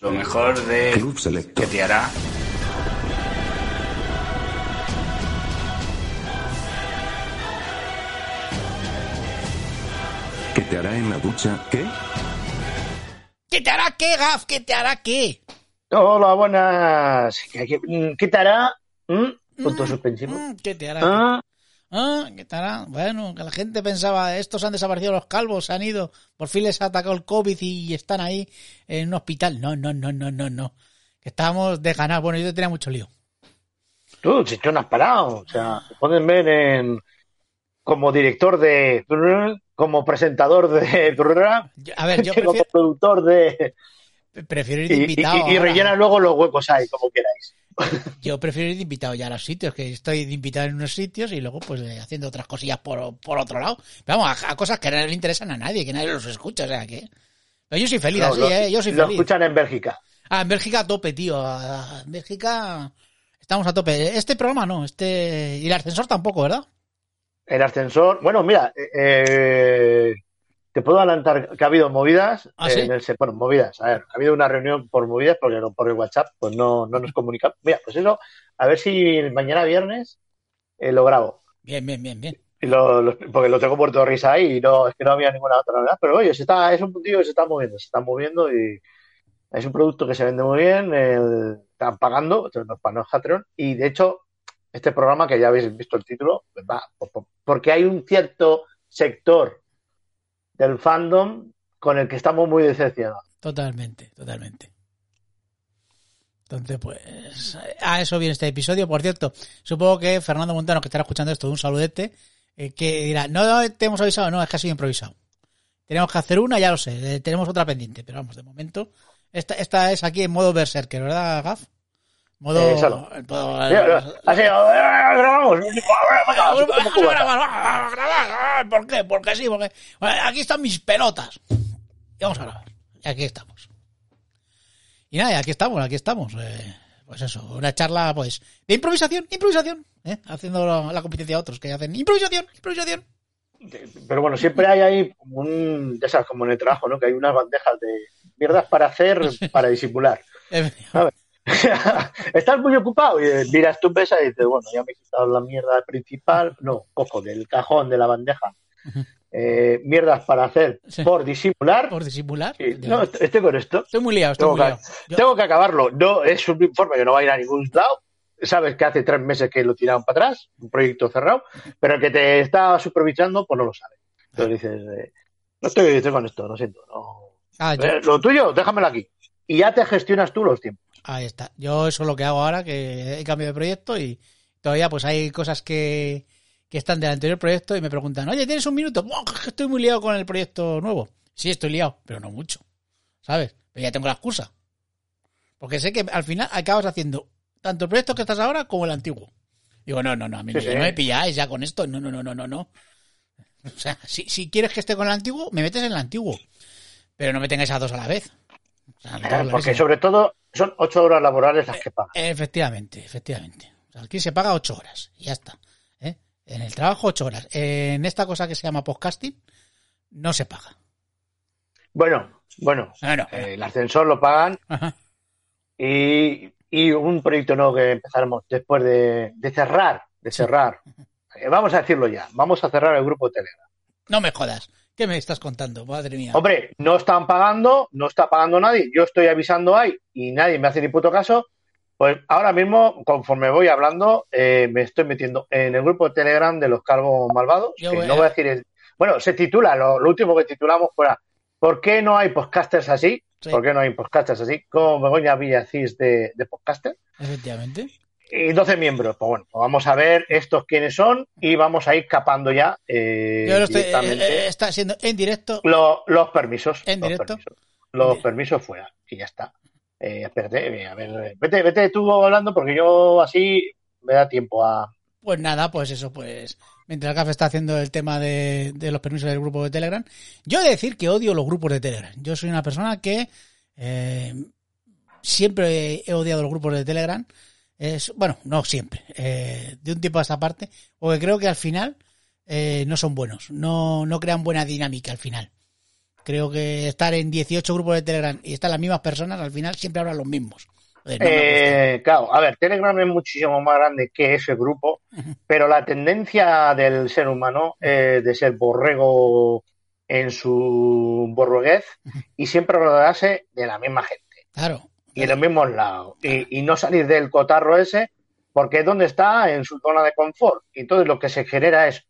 Lo mejor de Club Selecto. que te hará ¿Qué te hará en la ducha? ¿Qué? ¿Qué te hará qué, Gaf? ¿Qué te hará qué? Hola, buenas. ¿Qué, qué- qué te hará? ¿Mm? Punto suspensivo. Mm, ¿Qué te hará? Ah, Ah, ¿Qué te hará? Bueno, que la gente pensaba, estos han desaparecido los calvos, se han ido, por fin les ha atacado el COVID y están ahí en un hospital. No, no, no, no, no, no. Que estábamos de ganar. Bueno, yo tenía mucho lío. tú, si tú no has parado. O sea, te pueden ver en como director de como presentador de a ver, yo como prefiero, productor de prefiero ir de y, y, invitado. y- y ahora. rellena luego los huecos ahí, como queráis. Yo prefiero ir de invitado ya a los sitios, que estoy de invitado en unos sitios y luego pues eh, haciendo otras cosillas por, por otro lado. Pero vamos, a, a cosas que no le interesan a nadie, que nadie los escucha, o sea que... Pero yo soy feliz No, así, lo, ¿eh? Yo soy lo feliz. escuchan en Bélgica. Ah, en Bélgica a tope, tío. En Bélgica estamos a tope. Este programa no, este... Y el ascensor tampoco, ¿verdad? El ascensor. Bueno, mira, eh, eh, te puedo adelantar que ha habido movidas. ¿Ah, eh, sí? en el, bueno, movidas. A ver, ha habido una reunión por movidas porque no- por el WhatsApp pues no, no nos comunicamos. Mira, pues eso, a ver si mañana viernes eh, lo grabo. Bien, bien, bien, bien. Y lo, lo- porque lo tengo muerto de risa ahí y no, es que no había ninguna otra novedad. Pero oye, se está, es un puntillo que se está moviendo, se está moviendo y es un producto que se vende muy bien. el- están pagando, no es Patreon. Y de hecho, este programa, que ya habéis visto el título, pues va, por- por- porque hay un cierto sector del fandom con el que estamos muy decepcionados. Totalmente, totalmente. Entonces, pues, a eso viene este episodio. Por cierto, supongo que Fernando Montano, que estará escuchando esto, un saludete, eh, que dirá, no te hemos avisado, no, es que ha sido improvisado. Tenemos que hacer una, ya lo sé, eh, tenemos otra pendiente, pero vamos, de momento, esta, esta es aquí en modo Berserker, ¿verdad, Gaf? Modo... Eh, Mira, Así, eh, grabamos. ¿Por qué? Porque sí, porque aquí están mis pelotas. Y vamos a grabar. Y aquí estamos. Y nada, aquí estamos, aquí estamos. Eh, pues eso, una charla pues de improvisación, improvisación, ¿eh? haciendo la, la competencia a otros que hacen improvisación, improvisación. Pero bueno, siempre hay ahí como un, de esas, como en el trabajo, ¿no? Que hay unas bandejas de mierdas para hacer, para disimular. Eh, Estás muy ocupado y miras tu pesa y dices, bueno, ya me he quitado la mierda principal, no, cojo del cajón de la bandeja, eh, mierdas para hacer Sí. por disimular. por disimular. no, est- estoy con esto. Estoy muy liado, estoy Tengo muy que, liado. Yo- tengo que acabarlo. No, es un informe que no va a ir a ningún lado. Sabes que hace tres meses que lo tiraron para atrás, un proyecto cerrado, pero el que te está supervisando, pues no lo sabe. Entonces dices, eh, no estoy, estoy con esto, lo siento. No. Ah, Eh, lo tuyo, déjamelo aquí. Y ya te gestionas tú los tiempos. Ahí está. Yo eso es lo que hago ahora, que he cambiado de proyecto y todavía pues hay cosas que, que están del anterior proyecto y me preguntan, oye, ¿tienes un minuto? "Buah, que estoy muy liado con el proyecto nuevo. Sí, estoy liado, pero no mucho. ¿Sabes? Pero ya tengo la excusa. Porque sé que al final acabas haciendo tanto el proyecto que estás ahora como el antiguo. Digo, no, no, no, a mí Sí, no, sí. no me pilláis ya con esto. No, no, no, no, no, no. O sea, si, si quieres que esté con el antiguo, me metes en el antiguo. Pero no me tengáis a dos a la vez. O sea, Porque sobre todo son ocho horas laborales las que pagan. Efectivamente, efectivamente. Aquí se paga ocho horas y ya está. ¿eh? En el trabajo ocho horas. En esta cosa que se llama podcasting no se paga. Bueno, bueno, eh, el ascensor lo pagan ajá. y, y un proyecto nuevo que empezaremos después de, de cerrar, de cerrar. Eh, vamos a decirlo ya, vamos a cerrar el grupo de Telegram. no me jodas. ¿Qué me estás contando? Madre mía. Hombre, no están pagando, no está pagando nadie, yo estoy avisando ahí y nadie me hace ni puto caso. Pues ahora mismo, conforme voy hablando, eh, me estoy metiendo en el grupo de Telegram de los calvos malvados. Yo que voy no voy a decir el- Bueno, se titula, lo, lo último que titulamos fuera ¿Por qué no hay podcasters así? Sí. ¿Por qué no hay podcasters así? Como Begoña Villacís de, de podcaster. Efectivamente. Y 12 miembros. Pues bueno, pues vamos a ver estos quiénes son y vamos a ir capando ya eh, Yo lo estoy, directamente eh, eh, está siendo en directo. lo- los permisos. ¿En los directo? permisos. Los Bien. permisos fuera, y ya está. Eh, Eh, espérate, a ver, vete, vete tú hablando porque yo así me da tiempo a... Pues nada, pues eso, pues mientras Gaf está haciendo el tema de, de los permisos del grupo de Telegram, yo he de decir que odio los grupos de Telegram. Yo soy una persona que eh, siempre he odiado los grupos de Telegram. Es, bueno, no siempre, eh, de un tiempo a esta parte, porque creo que al final eh, no son buenos, no, no crean buena dinámica al final. Creo que estar en 18 grupos de Telegram y estar las mismas personas, al final siempre hablan los mismos. No. Eh, claro, a ver, Telegram es muchísimo más grande que ese grupo, pero la tendencia del ser humano es de ser borrego en su borreguez y siempre rodearse de la misma gente Claro. Y en los mismos lados y, y no salir del cotarro ese porque es donde está en su zona de confort. Y entonces lo que se genera es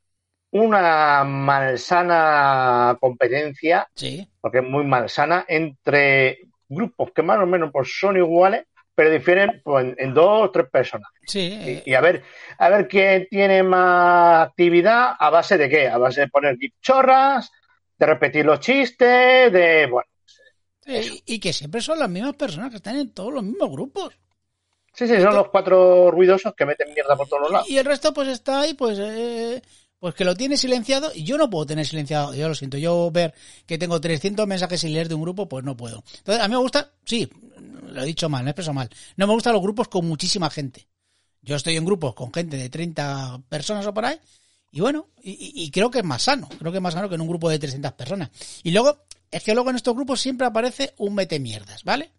una malsana competencia, Sí, porque es muy malsana, entre grupos que más o menos pues, son iguales, pero difieren pues, en, en dos o tres personas. sí. eh, Y, y a ver, a ver quién tiene más actividad, a base de qué, a base de poner chorras, de repetir los chistes, de bueno, Sí, y que siempre son las mismas personas que están en todos los mismos grupos. sí, sí, son los cuatro ruidosos que meten mierda por todos los lados. Y el resto pues está ahí, pues, eh, pues que lo tiene silenciado. Y yo no puedo tener silenciado, yo lo siento. Yo ver que tengo 300 mensajes sin leer de un grupo, pues no puedo. Entonces, a mí me gusta, sí, lo he dicho mal, me he expresado mal. No me gustan los grupos con muchísima gente. Yo estoy en grupos con gente de 30 personas o por ahí. Y bueno, y creo que es más sano. Creo que es más sano que en un grupo de 300 personas. Y luego, es que luego en estos grupos siempre aparece un mete mierdas, ¿vale?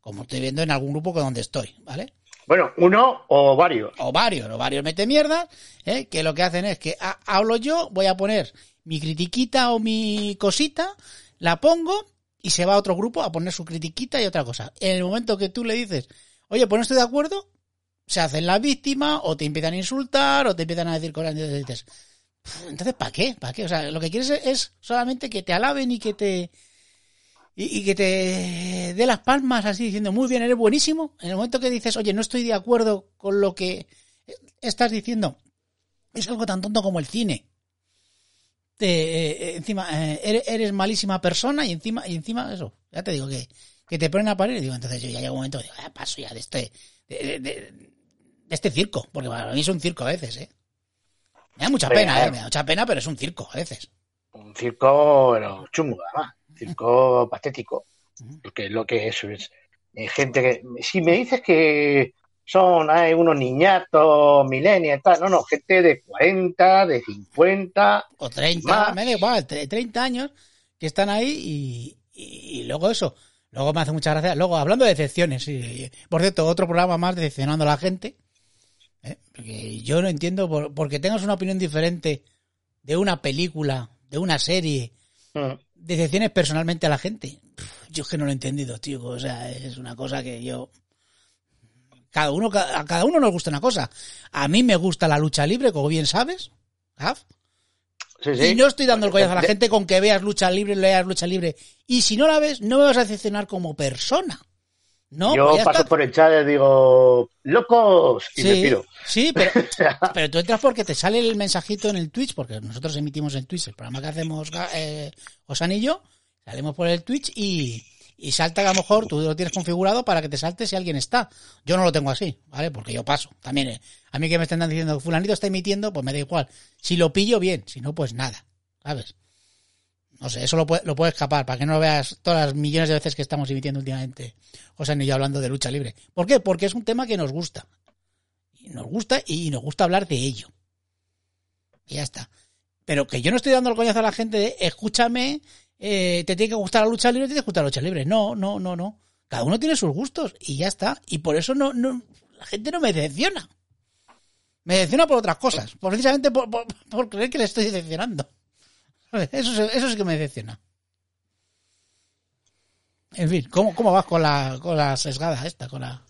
Como estoy viendo en algún grupo con donde estoy, ¿vale? Bueno, uno o varios. o varios, o varios mete mierda, ¿eh? que lo que hacen es que ha- hablo yo, voy a poner mi critiquita o mi cosita, la pongo y se va a otro grupo a poner su critiquita y otra cosa. En el momento que tú le dices, oye, pues no estoy de acuerdo, se hacen la víctima o te empiezan a insultar o te empiezan a decir cosas y dices, "Pff, entonces ¿para qué? ¿Para qué? O sea, lo que quieres es- solamente que te alaben y que te y, que te dé las palmas así diciendo muy bien, eres buenísimo. En el momento que dices, oye, no estoy de acuerdo con lo que estás diciendo, es algo tan tonto como el cine. Te, eh, encima, eh, eres, eres malísima persona y encima, y encima eso, ya te digo que, que te ponen a parir. Y digo, entonces yo ya llega un momento digo, "Ah, paso ya de este, de- de este circo, porque para mí es un circo a veces, ¿eh? Me da mucha pena, ¿eh? Me da mucha pena, pero es un circo a veces. Un circo, bueno, chungo, además. Un circo patético. Porque lo que es. eh, gente que. Si me dices que son hay unos niñatos, millennials, tal. No, no, gente de 40, de 50. o 30, Más. me da igual, tre- 30 años que están ahí y, y- y luego eso. Luego me hace mucha gracia. Luego, hablando de decepciones, sí, por cierto, otro programa más decepcionando a la gente. ¿Eh? Porque yo no entiendo, por, porque tengas una opinión diferente de una película, de una serie, Mm. decepciones personalmente a la gente. Yo es que no lo he entendido, tío. O sea, es una cosa que yo. Cada uno, a cada uno nos gusta una cosa. A mí me gusta la lucha libre, como bien sabes. Gaf. Sí, sí. Y no estoy dando el coñazo a la gente con que veas lucha libre, leas lucha libre. Y si no la ves, no me vas a decepcionar como persona. No, Yo pues paso está. por el chat y digo, locos, y me Sí, piro. sí, pero, pero tú entras porque te sale el mensajito en el Twitch, porque nosotros emitimos en Twitch el programa que hacemos eh, Osan y yo, salimos por el Twitch y, y salta que a lo mejor tú lo tienes configurado para que te salte si alguien está. Yo no lo tengo así, ¿vale? Porque yo paso. También, eh, a mí que me estén diciendo fulanito está emitiendo, pues me da igual. Si lo pillo, bien. Si no, pues nada, ¿sabes? No sé, eso lo puede, lo puede escapar, para que no lo veas todas las millones de veces que estamos emitiendo últimamente. Osan y yo hablando de lucha libre. ¿Por qué? Porque es un tema que nos gusta. Nos gusta y nos gusta hablar de ello. Y ya está. Pero que yo no estoy dando el coñazo a la gente de escúchame, eh, te tiene que gustar la lucha libre, te tiene que gustar la lucha libre. No, no, no, no. Cada uno tiene sus gustos y ya está. Y por eso no, no la gente no me decepciona. Me decepciona por otras cosas. Precisamente por- por creer que le estoy decepcionando. Eso, sí- eso sí que me decepciona. En fin, ¿cómo, cómo vas con la, con la sesgada esta? Con la,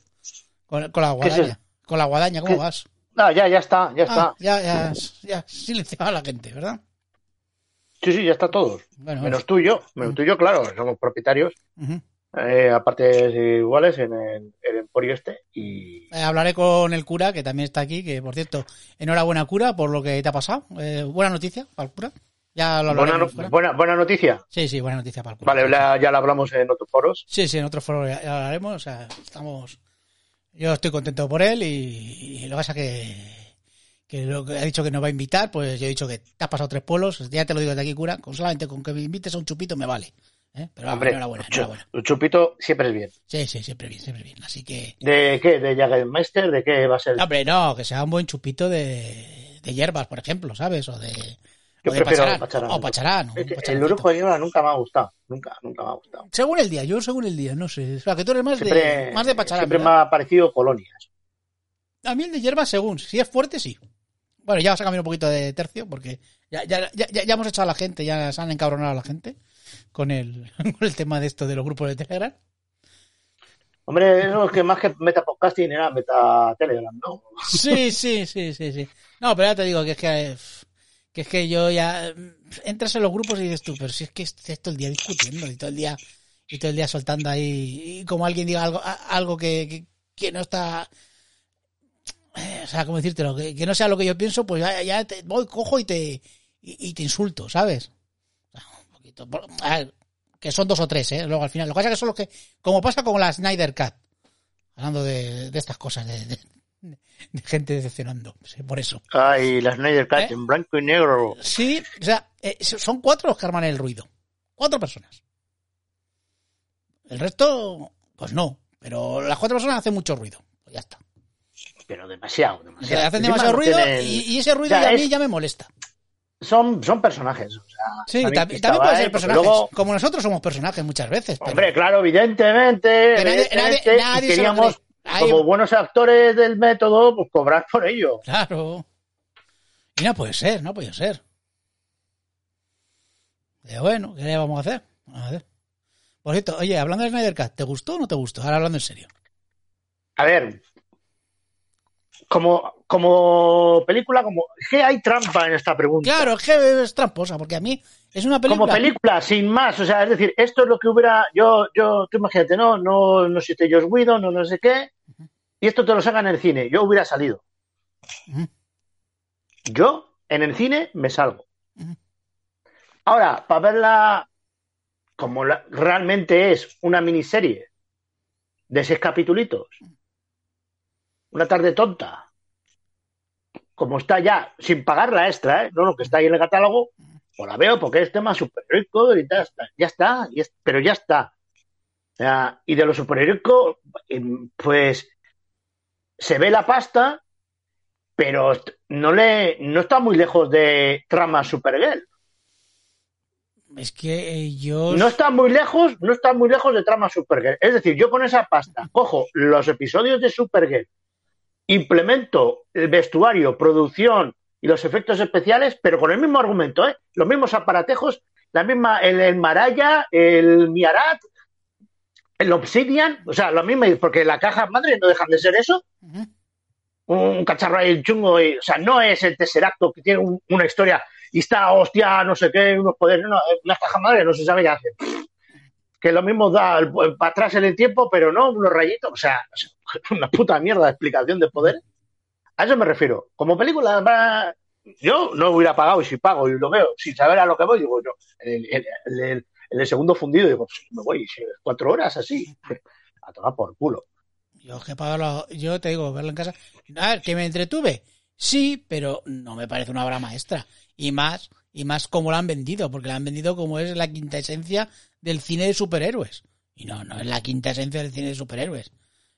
con, con la ¿Qué es guadaña. Con la guadaña, ¿cómo ¿Qué? vas? No, ya, ya está, ya está. Ah, ya, ya, ya silenciaba a la gente, ¿verdad? Sí, sí, ya está todos. Bueno, Menos tú y yo. Menos tú y yo, claro, somos propietarios. ujú. eh, a partes iguales en el, el Emporio este. Y Eh, hablaré con el cura, que también está aquí, que por cierto, enhorabuena cura por lo que te ha pasado. Eh, buena noticia para el cura. Ya lo Buena, hablaremos no- buena, buena noticia. Sí, sí, buena noticia para el culo. Vale, la- ya la hablamos en otros foros. Sí, sí, en otro foro ya, ya lo haremos. O sea, estamos. Yo estoy contento por él y, y lo que pasa que. Que lo que ha dicho que nos va a invitar, pues yo he dicho que te has pasado tres pueblos, ya te lo digo desde aquí, cura, con solamente con que me invites a un chupito me vale. ¿eh? Pero Hombre, enhorabuena, un chu- enhorabuena. un chupito siempre es bien. Sí, sí, siempre bien, siempre bien. Así que. ¿De qué? ¿De Jagermeister? ¿De qué va a ser? Hombre, no, que sea un buen chupito de, de hierbas, por ejemplo, ¿sabes? O de. Yo o prefiero pacharán. pacharán. O pacharán. Es que el orujo de hierba nunca me ha gustado. Nunca, nunca me ha gustado. Según el día, yo según el día, no sé. O sea, que tú eres más Siempre, de, más de pacharán. siempre me ¿verdad? ha parecido colonias. A mí el de hierba, según. Si es fuerte, sí. Bueno, ya vas a cambiar un poquito de tercio, porque ya, ya, ya, ya- ya hemos echado a la gente, ya se han encabronado a la gente con el, con el tema de esto de los grupos de Telegram. Hombre, eso es que más que meta podcasting era meta Telegram, ¿no? Sí, sí, sí, sí, sí. No, pero ya te digo que es que, eh, que es que yo ya mm, entras en los grupos y dices tú, pero si es que estoy todo el día discutiendo y todo el día y todo el día soltando ahí y como alguien diga algo algo que, que, que no está eh, o sea, ¿cómo decírtelo? Que, que no sea lo que yo pienso, pues ya, ya te voy, cojo y te y, te insulto, ¿sabes? Un poquito, a ver, que son dos o tres, ¿eh? Luego al final, lo que pasa es que son los que, como pasa con la Snyder Cut, hablando de, de estas cosas, de, de- de gente decepcionando, por eso. Ay, la Snyder Cut ¿Eh? en blanco y negro. Sí, o sea, eh, son cuatro los que arman el ruido. Cuatro personas. El resto, pues no. Pero las cuatro personas hacen mucho ruido. Pues ya está. Pero demasiado, O demasiado. sea, hacen demasiado ruido tienen- y, y ese ruido o sea, a mí es- ya me molesta. son, son personajes. O sea, Sí, también estaba puede ahí, ser personajes. luego- Como nosotros somos personajes muchas veces. pero- Hombre, claro, evidentemente. Nadie- evidentemente, nadie- nadie queríamos. Ahí- como buenos actores del método, pues cobrar por ello. Claro. Y no puede ser, no puede ser. Pero bueno, ¿qué le vamos a hacer? Vamos a ver. Por cierto, oye, hablando de Snyder Cut, ¿te gustó o no te gustó? Ahora hablando en serio. A ver, como, como película, como que hay trampa en esta pregunta. Claro, es que es tramposa, porque a mí es una película. Como película, sin más, o sea, es decir, esto es lo que hubiera, yo, yo, tú imagínate, no, no, no existe Josh Whedon, no, no sé qué, y esto te lo sacan en el cine, yo hubiera salido. Yo, en el cine, me salgo. Ahora, para verla como la- realmente es una miniserie de seis capitulitos, una tarde tonta, como está ya, sin pagar la extra, ¿eh? no lo que está ahí en el catálogo, pues la veo porque es tema superheroico y ya está, ya está, pero ya está. O y de lo superheroico, em, pues se ve la pasta, pero no le no está muy lejos de trama Supergirl. Es que eh, yo. No está muy lejos, no está muy lejos de trama Supergirl. Es decir, yo con esa pasta cojo los episodios de Supergirl, implemento el vestuario, producción y los efectos especiales, pero con el mismo argumento, ¿eh? Los mismos aparatejos, la misma, el, el Maraya, el Miarat, el Obsidian, o sea, lo mismo, porque la caja madre no dejan de ser eso, Ujú. un cacharro ahí chungo, y, o sea, no es el Tesseracto que tiene un- una historia y está, hostia, no sé qué, unos poderes, no, una caja madre no se sabe qué hace. Que lo mismo da el- para atrás en el tiempo, pero no unos rayitos, o sea, una puta mierda de explicación de poder. A eso me refiero. Como película, yo no hubiera pagado y si pago y lo veo sin saber a lo que voy, digo, yo, el- en el segundo fundido, digo, pues, me voy cuatro horas así, a tomar por culo. Yo, que pagarlo, yo te digo, verlo en casa. A ver, que me entretuve. Sí, pero no me parece una obra maestra. Y más, y más como la han vendido, porque la han vendido como es la quinta esencia del cine de superhéroes. Y no, no es la quinta esencia del cine de superhéroes.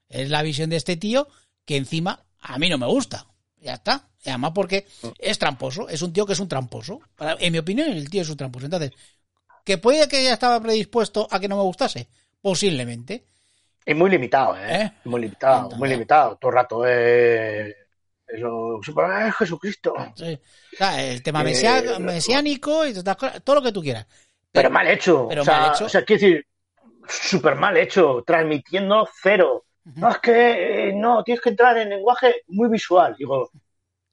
Es la visión de este tío que encima a mí no me gusta. Ya está. Y además porque es tramposo. Es un tío que es un tramposo. Para- en mi opinión, el tío es un tramposo. Entonces, ¿que puede que ya estaba predispuesto a que no me gustase? Posiblemente. Es muy limitado, ¿eh? ¿Eh? Muy limitado, Entonces- muy limitado. Todo el rato, eh. Eso, super- eh, Jesucristo. Sí. O sea, el tema Eh, lo- mesiánico y cosas, todo lo que tú quieras. Pero mal hecho. pero o sea, mal hecho. O sea, quiero decir, súper mal hecho, transmitiendo cero. No, es que eh, no, tienes que entrar en lenguaje muy visual. Digo,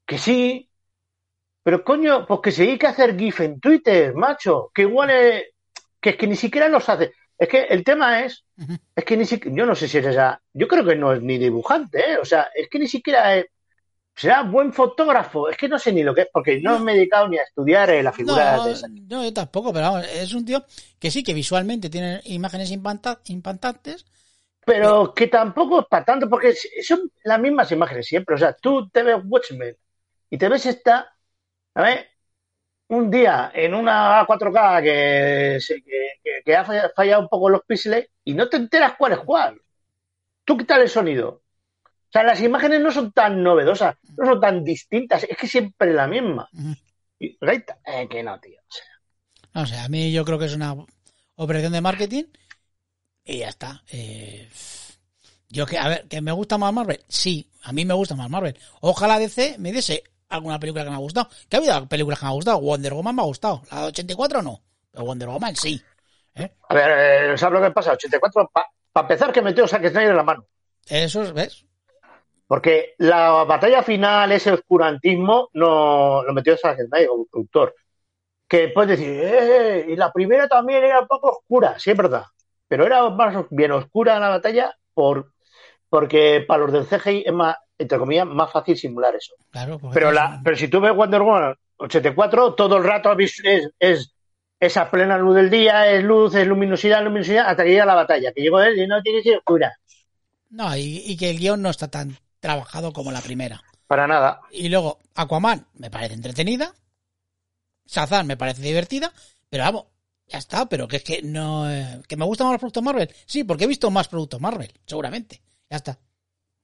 que sí, pero coño, pues que se dedique a hacer GIF en Twitter, macho, que igual es, que es que ni siquiera los hace. Es que el tema es, es que ni siquiera, yo no sé si eres esa, yo creo que no es ni dibujante, ¿eh? o sea, es que ni siquiera es, será buen fotógrafo. Es que no sé ni lo que es, porque no me he dedicado ni a estudiar eh, la figura No, de esa. no, yo tampoco, pero vamos, es un tío que sí, que visualmente tiene imágenes impactantes. Pero que tampoco es para tanto, porque son las mismas imágenes siempre. O sea, tú te ves Watchmen y te ves esta, a ver, un día en una 4K que, que, que- ha falla- fallado un poco los píxeles y no te enteras cuál es cuál. Tú quítale el sonido. O sea, las imágenes no son tan novedosas, no son tan distintas, es que siempre la misma. Y, eh, que no, tío. O sea, No sé, a mí yo creo que es una operación de marketing y ya está. Eh, yo que, a ver, que me gusta más Marvel, sí, a mí me gusta más Marvel. Ojalá DC me diese alguna película que me ha gustado. Que ha habido películas que me ha gustado. Wonder Woman me ha gustado. La de 84 no, pero Wonder Woman sí. a ver, eh, ¿sabes lo que pasa? 84, para empezar, que metió Zack Snyder en la mano. Eso es, ¿ves? Porque la batalla final, ese oscurantismo, no lo metió Zack Snyder como productor. Que puedes decir, eh, y la primera también era un poco oscura, sí es verdad. Pero era más bien oscura la batalla por, porque para los del CGI es más, entre comillas, más fácil simular eso. Claro, porque Pero, la, pero si tú ves Wonder Woman 84, todo el rato es, es, es esa plena luz del día, es luz, es luminosidad, luminosidad, hasta que llega la batalla, que llegó él y no tiene que ser oscura. No, y, y que el guion no está tan trabajado como la primera. Para nada. Y luego, Aquaman me parece entretenida. Shazam me parece divertida. Pero vamos, ya está. Pero que es que no. eh, ¿Que me gustan más los productos Marvel? Sí, porque he visto más productos Marvel, seguramente. Ya está.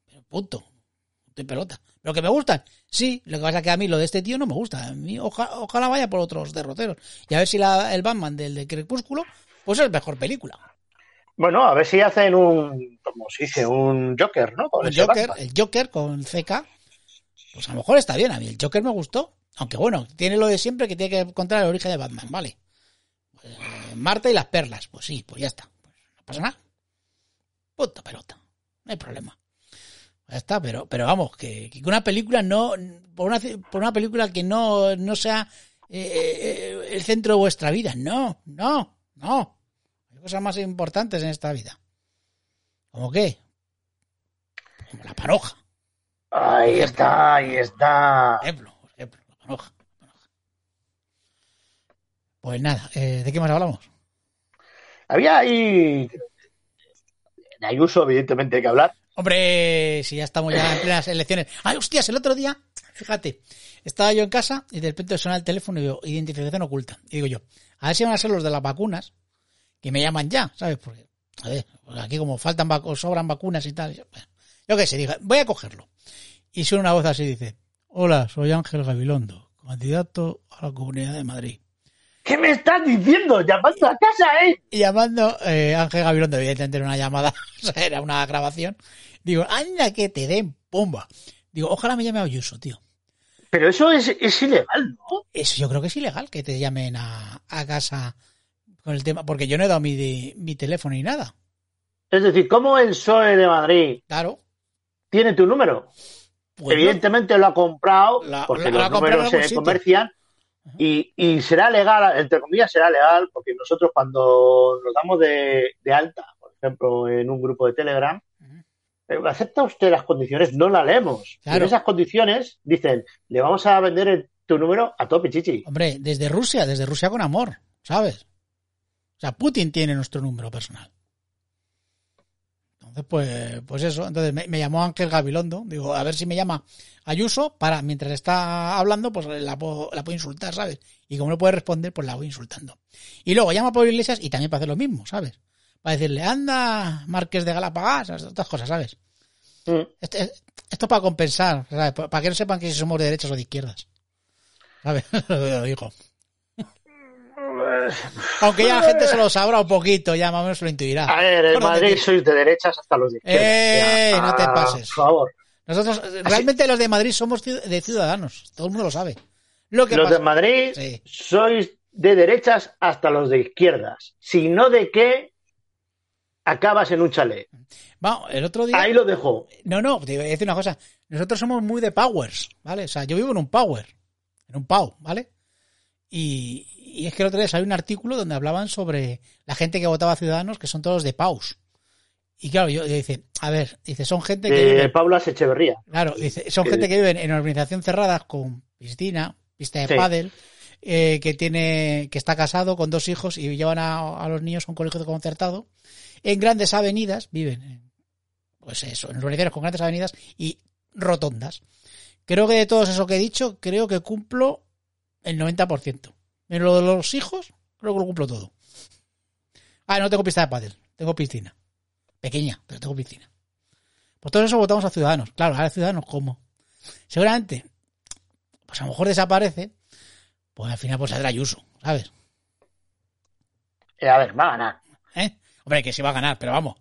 Pero punto. Y pelota. ¿Pero que me gustan? Sí, lo que pasa es que a mí lo de este tío no me gusta. A mí, oja- ojalá vaya por otros derroteros. Y a ver si la- el Batman del de Crepúsculo, pues es mejor película. Bueno, a ver si hacen un, como se dice, un Joker, ¿no? Con El Joker, Batman. el Joker con CK, pues a lo mejor está bien. A mí el Joker me gustó. Aunque bueno, tiene lo de siempre que tiene que encontrar el origen de Batman, ¿vale? Pues, eh, Marta y las perlas, pues sí, pues ya está. Pues no pasa nada. Puta pelota. No hay problema. Ya está, pero, pero vamos, que, que una película no. Por una, por una película que no, no sea eh, eh, el centro de vuestra vida. No, no, no. Hay cosas más importantes en esta vida. ¿Cómo qué? Como la paroja. Ahí está, ahí está. Por ejemplo, por ejemplo, la panoja. Pues nada, eh, ¿de qué más hablamos? Había ahí. De Ayuso, evidentemente, hay que hablar. Hombre, si ya estamos ya en plenas elecciones. ¡Ay, hostias! El otro día, fíjate, estaba yo en casa y de repente suena el teléfono y digo, identificación oculta. Y digo yo, a ver si van a ser los de las vacunas, que me llaman ya, ¿sabes? Porque, a ver, pues aquí como faltan o sobran vacunas y tal. Yo, bueno, yo qué sé, digo, voy a cogerlo. Y suena una voz así, dice, hola, soy Ángel Gabilondo, candidato a la Comunidad de Madrid. ¿Qué me estás diciendo? Llamando a casa, ¿eh? Y llamando eh, Ángel Gabilondo, evidentemente era una llamada, o sea, era una grabación. Digo, anda que te den pumba. Digo, ojalá me llame Ayuso, tío. Pero eso es, es ilegal, ¿no? Eso yo creo que es ilegal que te llamen a, a casa con el tema, porque yo no he dado mi, de- mi teléfono ni nada. Es decir, ¿cómo el PSOE de Madrid Claro. tiene tu número? Pues no. Evidentemente lo ha comprado La- porque la- los la números se sitio. comercian y, y será legal, entre comillas, será legal porque nosotros cuando nos damos de, de alta, por ejemplo, en un grupo de Telegram, eh, ¿acepta usted las condiciones? No la leemos. Claro. En esas condiciones dicen, le vamos a vender el- tu número a tope, chichi. Hombre, desde Rusia, desde Rusia con amor, ¿sabes? O sea, Putin tiene nuestro número personal. Entonces, pues, pues eso. Entonces me, me llamó Ángel Gabilondo. Digo, a ver si me llama Ayuso para, mientras está hablando, pues la puedo, la puedo insultar, ¿sabes? Y como no puede responder, pues la voy insultando. Y luego llama a Pablo Iglesias y también para hacer lo mismo, ¿sabes? Para decirle, anda, Marqués de Galapagas, estas cosas, ¿sabes? Mm. Esto, esto para compensar, ¿sabes? Para que no sepan que si somos de derechas o de izquierdas. ¿Sabes? Lo digo. Aunque ya la gente se lo sabrá un poquito, ya más o menos lo intuirá. A ver, en Madrid sois de derechas hasta los de izquierda. ¡Eh! Ya, no te ah, pases. Por favor. Nosotros, realmente los de Madrid somos de ciudadanos. Todo el mundo lo sabe. Lo que Los pasa- de Madrid Sí. sois de derechas hasta los de izquierdas. Si no, ¿de qué acabas en un chalet? Vamos, el otro día. Ahí lo dejo. No, no, te voy a decir una cosa. Nosotros somos muy de powers, ¿vale? O sea, yo vivo en un power, en un POW, ¿vale? Y, y es que el otro día salió un artículo donde hablaban sobre la gente que votaba a Ciudadanos, que son todos de POWs. Y claro, yo, yo dice, a ver, dice, son gente que De vive, Paula Echeverría. claro, dice, son gente que viven en organización cerradas con piscina, pista de Sí. pádel, eh, que tiene, que está casado con dos hijos y llevan a, a los niños a un colegio concertado. En grandes avenidas, viven, en, pues eso, en urbanizaciones con grandes avenidas y rotondas. Creo que de todo eso que he dicho, creo que cumplo el 90%. En lo de los hijos, creo que lo cumplo todo. Ah, no tengo pista de pádel, tengo piscina. Pequeña, pero tengo piscina. Por todo eso votamos a Ciudadanos. Claro, a Ciudadanos, ¿cómo? Seguramente, pues a lo mejor desaparece, pues al final pues saldrá Ayuso, ¿sabes? Eh, a ver, va a ganar. ¿Eh? Hombre, que sí va a ganar, pero vamos.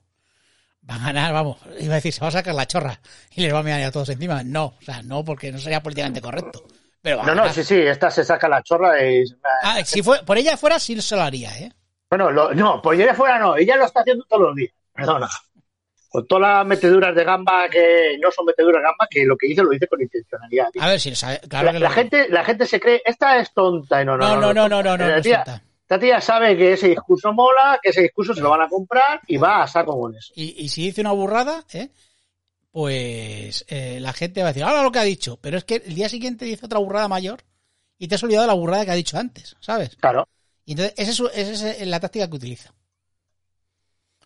Va a ganar, vamos. Iba a decir, se va a sacar la chorra y les va a mirar a todos encima. No, o sea, no, porque no sería políticamente correcto. Pero No, no, sí, sí, esta se saca la chorra y... Ah, si fue, por ella fuera, sí se lo haría, ¿eh? Bueno, lo- no, pues ella fuera no, ella lo está haciendo todos los días, perdona. Con todas las meteduras de gamba que no son meteduras de gamba, que lo que dice lo dice con intencionalidad. A ver si lo sabe. Claro la, que la lo- gente, la gente se cree, esta es tonta y no, no, No, no, no, no, no, no, no, tía- esta tía sabe que ese discurso mola, que ese discurso se lo van a comprar y va a saco con eso. Y, y si dice una burrada, ¿eh? Pues eh, la gente va a decir, ahora lo que ha dicho. Pero es que el día siguiente dice otra burrada mayor y te has olvidado de la burrada que ha dicho antes, ¿sabes? Claro. Y entonces, esa es, su- esa es la táctica que utiliza.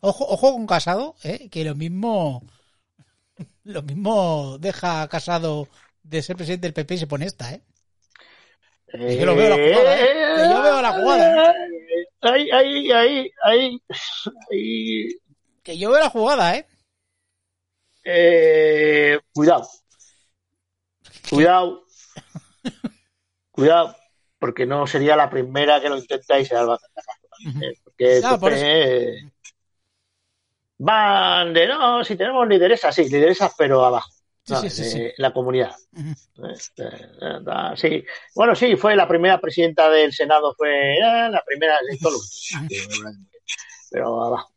Ojo, ojo con Casado, ¿eh? que lo mismo, lo mismo deja a Casado de ser presidente del PP y se pone esta, ¿eh? Que yo lo veo la jugada, ¿eh? Que yo veo la jugada, Eh, Ahí, ahí, ahí, ahí, ahí. Que yo veo la jugada, ¿eh? Eh, cuidado. Cuidado. Cuidado. Porque no sería la primera que lo intenta y se da. Eh, Porque por PP, eh, van de no, si tenemos lideresas, sí, lideresas, pero abajo. Sí, ¿sabes? sí, sí, sí. Eh, La comunidad. Eh, Sí, bueno, sí, fue la primera presidenta del Senado, fue la primera de todos los- pero abajo.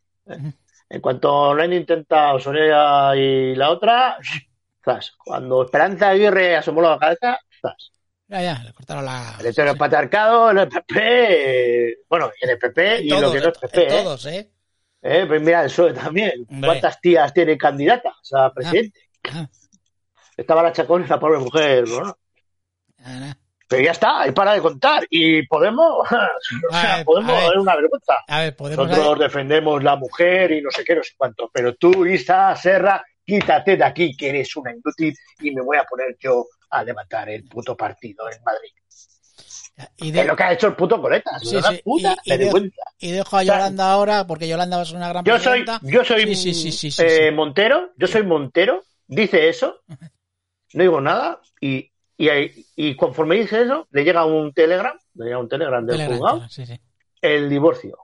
En cuanto lo han intentado Soria y la otra, zas. cuando Esperanza Aguirre asomó la cabeza, zas. Ya, ya, le cortaron la... el heteropatriarcado, el PP, bueno, en el PP y en lo que no es en PP, ¿eh? todos, ¿eh? Eh, pues mira, el PSOE también. Hombre. ¿Cuántas tías tiene candidatas a presidente? Ah, Estaba la Chacón y la pobre mujer, ah, ah. Pero ya está, hay para de contar. Y Podemos, o sea, A ver, Podemos es una vergüenza. A ver, podemos... Nosotros defendemos la mujer y no sé qué, no sé cuánto. Pero tú, Isa Serra, quítate de aquí, que eres una inútil, y me voy a poner yo a levantar el puto partido en Madrid. Y, Es de- lo que ha hecho el puto Coletas. Sí, sí, puta y- y y dejo a Yolanda ahora, porque Yolanda va a ser una gran Yo soy, yo soy Sí, eh. Montero, yo soy Montero, dice eso, no digo nada, y, y, y conforme dice eso, le llega un telegram, le llega un telegram del Telegram, juzgado, sí, sí. el divorcio,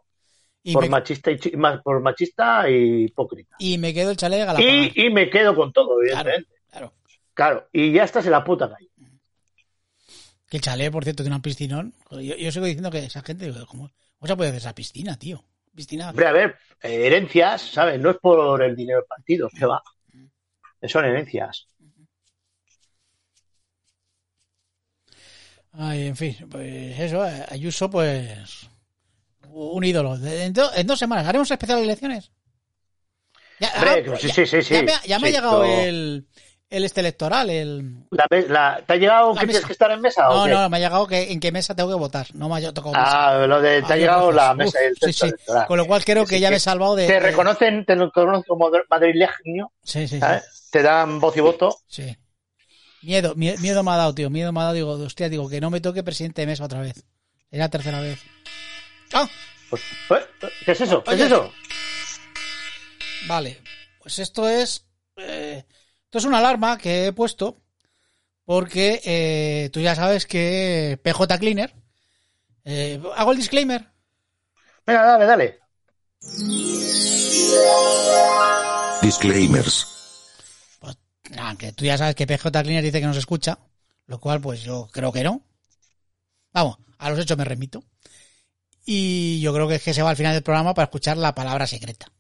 Y, por me, machista y por machista y hipócrita. y me quedo el chalet a la Y, y me quedo con todo, evidentemente. claro. Claro, y ya estás en la puta calle. Que el chalet, por cierto, tiene un piscinón. Yo, yo sigo diciendo que esa gente, ¿cómo, cómo se puede hacer esa piscina, tío? Piscina. Hombre, a ver, herencias, ¿sabes? No es por el dinero del partido, que va. Son herencias. Ay, en fin, pues eso, eh, Ayuso, pues. Un ídolo. En, do- en dos semanas, ¿haremos especial elecciones? Ya, ah, sí, ya- sí, sí. Ya me, ha- ya me Sí, ha llegado el, el este electoral, el. La, me- la- ¿Te ha llegado La que mesa. tienes que estar en mesa o No, qué? no, me ha llegado que en qué mesa tengo que votar. No me ha tocado mesa. Ah, lo de, te ha llegado la mesa Uf, del sí. Con lo cual creo que ya me he salvado de. Te reconocen, te reconocen como madrileño, Sí, sí, sí. ¿sabes? Te dan voz y voto. Sí. Miedo, mie- miedo me ha dado, tío. Miedo me ha dado. Digo, hostia, digo, que no me toque presidente de mesa otra vez. Es la tercera vez. ¡Ah! Pues, ¿eh? ¿Qué es eso? ¿Qué es eso? Vale. Pues esto es. eh, esto es una alarma que he puesto. Porque eh, tú ya sabes que PJ Cleaner. eh, hago el disclaimer. Venga, dale, dale. Disclaimers. Pues, nada, que tú ya sabes que PJ Cleaner dice que no se escucha. Lo cual, pues yo creo que no. Vamos, a los hechos me remito. Y yo creo que es que se va al final del programa para escuchar la palabra secreta.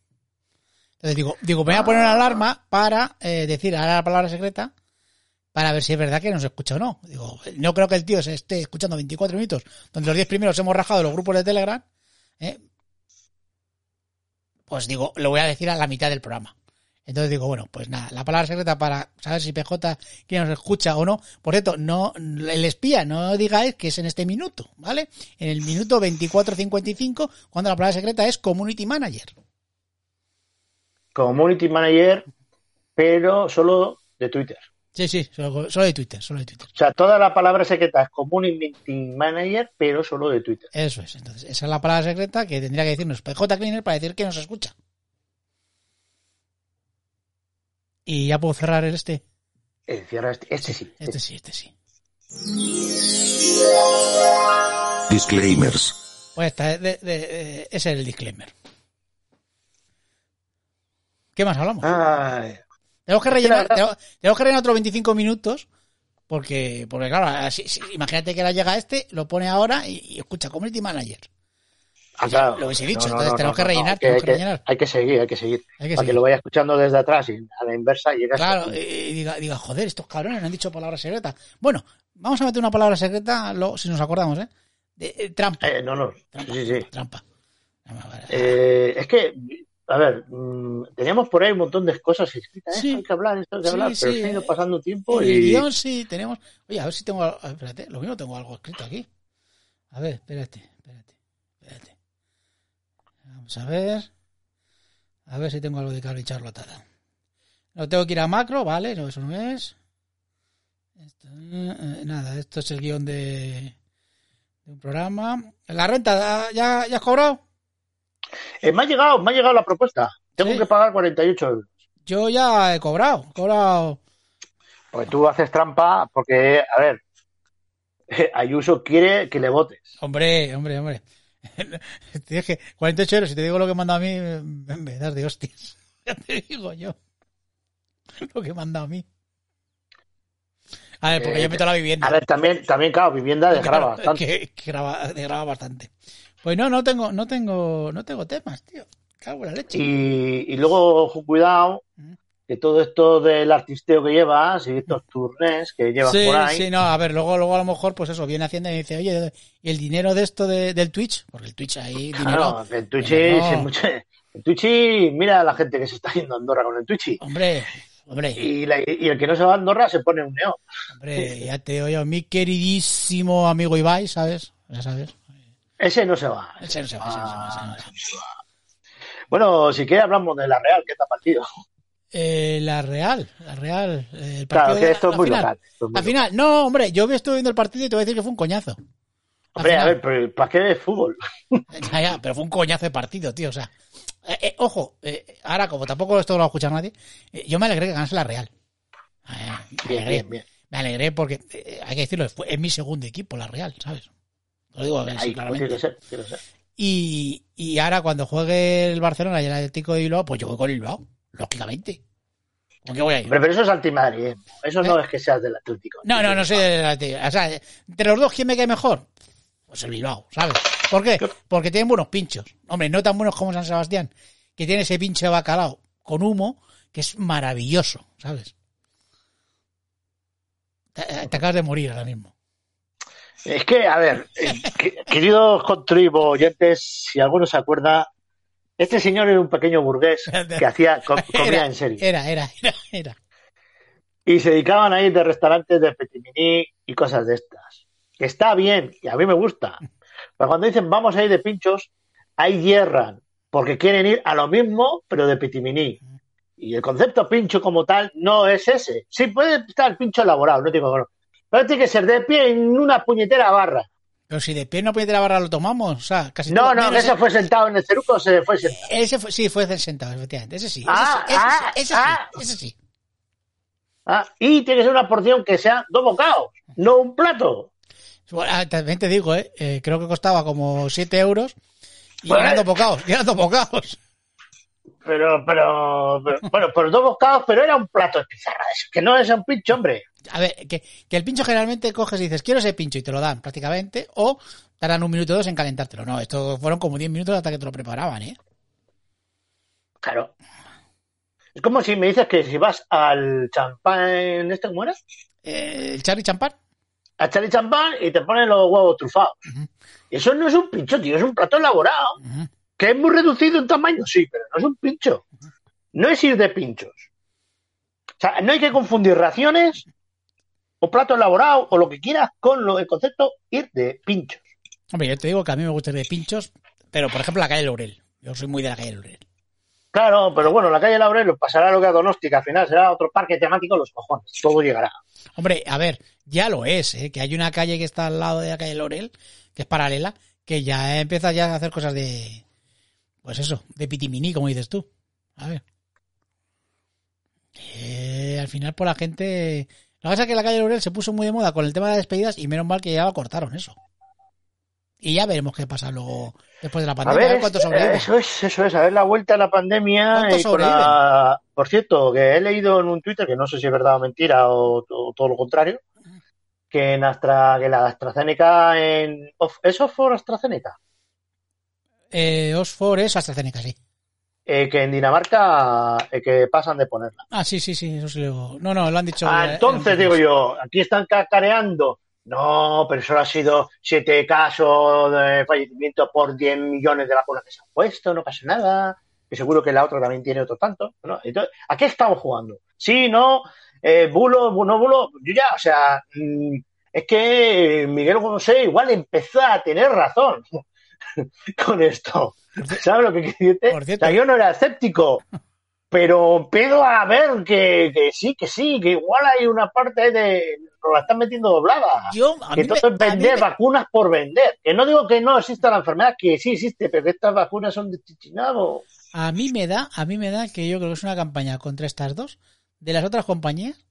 Entonces digo, digo, me voy a poner una alarma para eh, decir ahora la palabra secreta para ver si es verdad que nos escucha o no. Digo, no creo que el tío se esté escuchando 24 minutos, donde los 10 primeros hemos rajado los grupos de Telegram. ¿eh? pues digo, lo voy a decir a la mitad del programa. Entonces digo, bueno, pues nada, la palabra secreta para saber si PJ quién nos escucha o no. Por cierto, no, el espía, no digáis que es en este minuto, ¿vale? En el minuto 24.55, cuando la palabra secreta es Community Manager. Community Manager, pero solo de Twitter. Sí, sí, solo, solo de Twitter, solo de Twitter. O sea, toda la palabra secreta es Community Manager, pero solo de Twitter. Eso es, entonces, esa es la palabra secreta que tendría que decirnos PJ Cleaner para decir que nos escucha. Y ya puedo cerrar el este. Eh, cierra este, este sí. Este sí, este sí. Disclaimers. Pues esta, de- de- de- ese es el disclaimer. ¿Qué más hablamos? Ay, Tenemos que rellenar, tenemos, tenemos que rellenar otros 25 minutos. Porque, porque claro, así- sí, imagínate que ahora llega este, lo pone ahora y, y escucha Community Manager. Ah, claro. lo hubiese dicho, entonces tenemos que rellenar, que tenemos hay que rellenar. Hay que seguir, hay que seguir. Hay que para que lo vaya escuchando desde atrás y a la inversa llega Claro, aquí. y diga, diga, joder, estos cabrones no han dicho palabra secreta. Bueno, vamos a meter una palabra secreta, lo- si nos acordamos, ¿eh? De, eh, trampa. Eh, no, no. trampa, Sí, sí. trampa. Vamos a ver. Eh, es que, a ver, mm, teníamos por ahí un montón de cosas escritas. Sí. Esto hay que hablar, esto hay que Sí, hablar, pero sí, se ha ido eh, pasando tiempo el y. guion sí tenemos. Oye, a ver si tengo. Espérate, lo mismo tengo algo escrito aquí. A ver, espérate, espérate. Vamos a ver. A ver si tengo algo de Carly charlotada. No tengo que ir a macro, vale, no, eso no es. Esto, eh, nada, esto es el guion de, de un programa. La renta, ¿ya, ya has cobrado? Eh, me ha llegado, me ha llegado la propuesta. Tengo Sí. que pagar 48 euros. Yo ya he cobrado, he cobrado. Porque tú haces trampa, porque, a ver, Ayuso quiere que le votes. Hombre, hombre, hombre. Te dije 48 euros. Si te digo lo que manda a mí, me, das de hostias. Ya te digo yo. Lo que manda a mí. A ver, porque Eh, yo meto la vivienda. A ver, también, también claro, vivienda desgrava bastante. Que, que graba, bastante. Pues no, no tengo, no tengo, no tengo temas, tío. Cago en la leche. Y, y luego, cuidado, Mm. Que todo esto del artisteo que llevas y estos turnés que llevas Sí, por ahí, sí, no, a ver, luego, luego a lo mejor, pues eso, viene Hacienda y dice, oye, ¿y el dinero de esto de- del Twitch? Porque el Twitch ahí, dinero, claro, en Twitch, dinero. sí, mucho- en Twitch, mira a la gente que se está yendo a Andorra con el Twitch. hombre, hombre. Y, la- y el que no se va a Andorra se pone un neón. Hombre, ya te oye, mi queridísimo amigo Ibai, ¿sabes? Ya sabes. Ese no se va. Ese no se va, ese no se va, ese no se va. Bueno, si quieres hablamos de la Real, ¿qué tal partido? Eh, la Real, la Real. eh, El Claro, partido que de- esto es la muy final. local. esto es muy Al final, no, hombre, yo estuve viendo el partido y te voy a decir que fue un coñazo. Al Hombre, a ver, pero ¿para qué de fútbol? Ya, ya, pero fue un coñazo de partido, tío. O sea, eh, eh, ojo, ahora como tampoco esto lo va a escuchar nadie, yo me alegré que ganase la Real. Eh, me Bien, alegré, bien, bien. me alegré porque, hay que decirlo, es mi segundo equipo, la Real, ¿sabes? Lo digo Ahí, pues claramente. tiene que ser, que ser. Y, y ahora cuando juegue el Barcelona y el Atlético de Bilbao, pues yo voy con Bilbao, lógicamente. ¿Con qué voy a ir? Hombre, pero eso es antimadrid. ¿eh? Eso no es que seas del Atlético. No, no, no soy del Atlético. O sea, entre los dos, ¿quién me cae mejor? Pues el Bilbao, ¿sabes? ¿Por qué? Porque tienen buenos pinchos. Hombre, no tan buenos como San Sebastián, que tiene ese pinche bacalao con humo, que es maravilloso, ¿sabes? Te, te acabas de morir ahora mismo. Es que, a ver, eh, que- queridos contribuyentes, si alguno se acuerda, este señor era un pequeño burgués que hacía co- comida Era, en serie. era, era, era, era. Y se dedicaban a ir de restaurantes de petiminí y cosas de estas. Que está bien, y a mí me gusta. Pero cuando dicen vamos a ir de pinchos, ahí hierran, porque quieren ir a lo mismo, pero de petiminí. Y el concepto pincho como tal no es ese. Sí puede estar pincho elaborado, no digo que no. Pero tiene que ser de pie en una puñetera barra. Pero si de pie no puede la barra lo tomamos, o sea, casi No, todo- no, ese fue sentado en el ceruco, se fue sentado. Ese fue, sí, fue sentado, efectivamente. Ese sí. Ese Ah, ese, ah, ese ah. sí, ese sí. Ah, y tiene que ser una porción que sea dos bocados, no un plato. Bueno, ah, también te digo, ¿eh? Eh, creo que costaba como 7 euros y Bueno. eran dos bocados, y eran dos bocados. Pero, pero, pero- bueno, pues dos bocados, pero era un plato de pizarra que no es un pincho, hombre. A ver, que, que el pincho generalmente coges y dices, quiero ese pincho y te lo dan prácticamente, o tardan un minuto o dos en calentártelo. No, esto fueron como 10 minutos hasta que te lo preparaban, ¿eh? Claro. Es como si me dices que si vas al champán, ¿este cómo era? Eh, el Charlie Champán. A Charlie Champán y te ponen los huevos trufados. Eso no es un pincho, tío, es un plato elaborado. ¿Que es muy reducido en tamaño? Sí, pero no es un pincho. No es ir de pinchos. O sea, no hay que confundir raciones o plato elaborado o lo que quieras con lo, el concepto ir de pinchos. Hombre, yo te digo que a mí me gusta ir de pinchos, pero por ejemplo la calle Laurel. Yo soy muy de la calle Laurel. Claro, pero bueno, la calle Laurel pasará lo que a Donosti, que al final será otro parque temático, los cojones. Todo llegará. Hombre, a ver, ya lo es, ¿eh? que hay una calle que está al lado de la calle Laurel, que es paralela, que ya empieza ya a hacer cosas de, pues eso, de pitimini, como dices tú. A ver. Eh, al final, por la gente. Lo que pasa es que la calle Laurel se puso muy de moda con el tema de las despedidas y menos mal que ya lo cortaron eso. Y ya veremos qué pasa luego después de la A pandemia. ver, a ver cuánto sobrevive. eso es, eso es, a ver la vuelta a la pandemia ¿Cuántos y con la... Por cierto, que he leído en un Twitter, que no sé si es verdad o mentira o, o todo lo contrario, que en Astra, que la AstraZeneca en... ¿Es Oxford AstraZeneca? Eh, Oxford es AstraZeneca, sí. Eh, que en Dinamarca eh, que pasan de ponerla. Ah, sí, sí, sí, eso sí lo... No, no, lo han dicho... Ah, eh, entonces en- digo yo, aquí están cacareando. No, pero solo ha sido siete casos de fallecimiento por 10 millones de vacunas que se han puesto, no pasa nada. Que seguro que la otra también tiene otro tanto. ¿no? Entonces, ¿a qué estamos jugando? Sí, no, eh, bulo, bu- no bulo. Yo ya, o sea, mm, es que Miguel José igual empezó a tener razón con esto. ¿Sabes lo que quiero decirte? Por cierto. O sea, yo no era escéptico, pero empiezo a ver que, que sí, que sí, que igual hay una parte ahí de. Nos la están metiendo doblada. Yo, a que mí todo me- es vender me- vacunas por vender. Que no digo que no exista la enfermedad, que sí existe, pero que estas vacunas son de chichinabo. A mí me da, a mí me da que yo creo que es una campaña contra estas dos de las otras compañías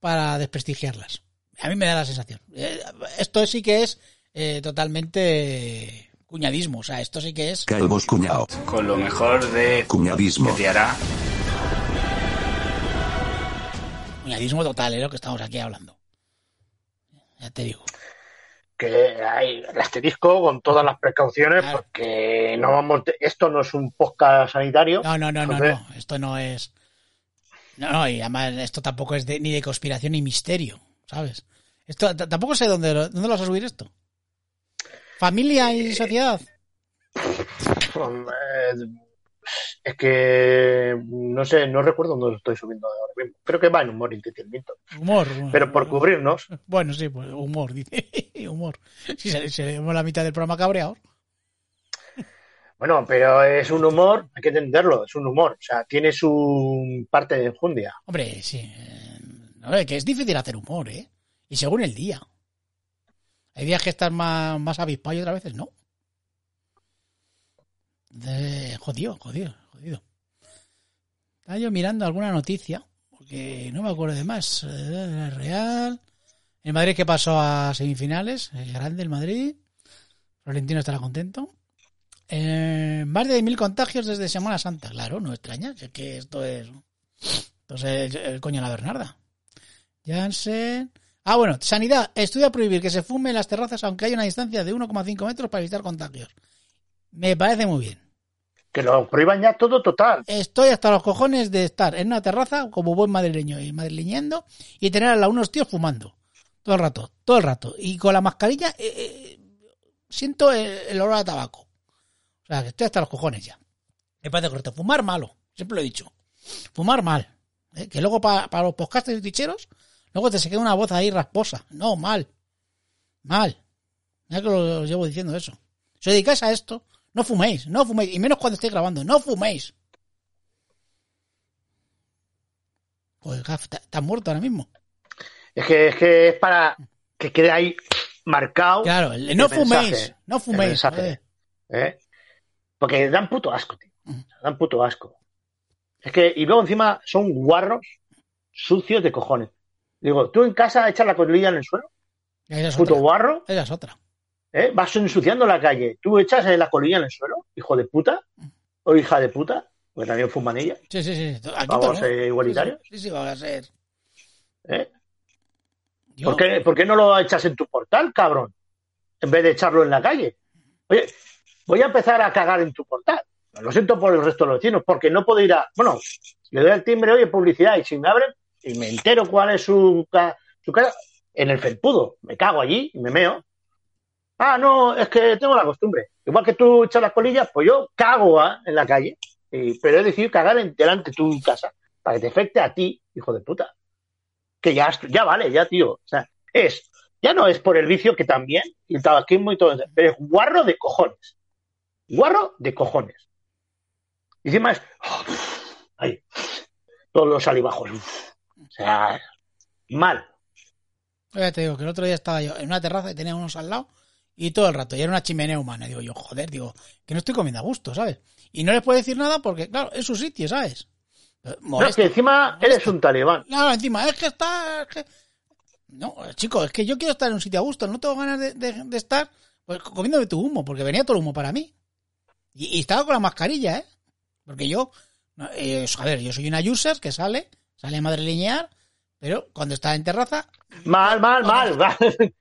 para desprestigiarlas. A mí me da la sensación. Eh, Esto sí que es eh, totalmente cuñadismo, o sea, esto sí que es Calvos cuñado. Con lo mejor de Cuñadismo. que te hará. cuñadismo total, es lo que estamos aquí hablando. Ya te digo. Que hay el asterisco con todas las precauciones, Claro. porque no vamos. Esto no es un podcast sanitario. No, no, no, no, Entonces- no. Esto no es. No, no, y además esto tampoco es de, ni de conspiración ni misterio, ¿sabes? Esto tampoco sé dónde, lo- dónde lo vas a subir esto. Familia y sociedad. Eh, Es que no sé, no recuerdo dónde estoy subiendo ahora mismo. Creo que va en humor y entretenimiento. Humor. Pero por cubrirnos, Bueno, sí, pues humor, dice. humor. Si se- seremos la mitad del programa cabreados. bueno, pero es un humor, hay que entenderlo, es un humor. O sea, tiene su parte de enjundia. Hombre, sí. eh, no, es que es difícil hacer humor, ¿eh? Y según el día. Hay días que estás más, más avispado y otras veces no. Eh, jodido, jodido, jodido. Estaba yo mirando alguna noticia, porque no me acuerdo de más. Eh, Real. El Madrid que pasó a semifinales, el grande el Madrid. Florentino estará contento. Eh, más de mil contagios desde Semana Santa. Claro, no extraña, es que esto es. Entonces, el coño de la Bernarda. Janssen. Ah, bueno, Sanidad estudia prohibir que se fume en las terrazas aunque haya una distancia de 1,5 metros para evitar contagios. Me parece muy bien. Que lo prohíban ya todo total. Estoy hasta los cojones de estar en una terraza como buen madrileño y madrileñando y tener a unos tíos fumando. Todo el rato, todo el rato. Y con la mascarilla eh, eh, siento el, el olor a tabaco. O sea, que estoy hasta los cojones ya. Me parece correcto. Fumar malo, siempre lo he dicho. Fumar mal. ¿eh? Que luego para, para los podcasters y ticheros, luego te se queda una voz ahí rasposa. No, mal. Mal. Ya que lo, lo llevo diciendo eso. Si os dedicáis a esto, no fuméis, no fuméis. Y menos cuando estéis grabando, no fuméis. Pues gaf, está- estás muerto ahora mismo. Es que es, que es para que quede ahí marcado. Claro, el- no el fuméis, mensaje, no fuméis. ¿eh? Porque dan puto asco, tío. Dan puto asco. Es que, y luego encima son guarros sucios de cojones. Digo, tú en casa echas la colilla en el suelo, es puto otra. guarro, Esa es otra. ¿eh? vas ensuciando la calle. Tú echas eh, la colilla en el suelo, hijo de puta, o hija de puta, porque también fuman ella, Sí, sí, sí. Aquí Vamos ser igualitarios. Sí, sí, sí, vamos a ser. ¿eh? Yo- ¿Por qué, por qué no lo echas en tu portal, cabrón? En vez de echarlo en la calle. Oye, voy a empezar a cagar en tu portal. Lo siento por el resto de los vecinos, porque no puedo ir a. Bueno, le doy el timbre, oye, publicidad, y si me abren y me entero cuál es su, su cara, en el felpudo. Me cago allí y me meo. Ah, no, es que tengo la costumbre. Igual que tú echas las colillas, pues yo cago ¿ah? en la calle. Y- pero he decidido cagar en, delante de tu casa para que te afecte a ti, hijo de puta. Que ya, ya vale, ya, tío. O sea, es, ya no es por el vicio que también, y el tabaquismo y todo pero es guarro de cojones. Guarro de cojones. Y encima es, ahí, todos los salivajos. O sea, mal. Ya te digo que el otro día estaba yo en una terraza y tenía unos al lado y todo el rato, y era una chimenea humana. Digo yo, joder, digo, que no estoy comiendo a gusto, ¿sabes? Y no les puedo decir nada porque, claro, es su sitio, ¿sabes? Eh, No, es que encima eres un talibán. Claro, encima, es que está... es que- No, chico, es que yo quiero estar en un sitio a gusto, no tengo ganas de, de- de estar pues, comiéndome tu humo, porque venía todo el humo para mí. Y, y estaba con la mascarilla, ¿eh? Porque yo, no, eh, a ver, yo soy una user que sale, sale a madrileñar, pero cuando está en terraza... Mal, mal, mal. Claro,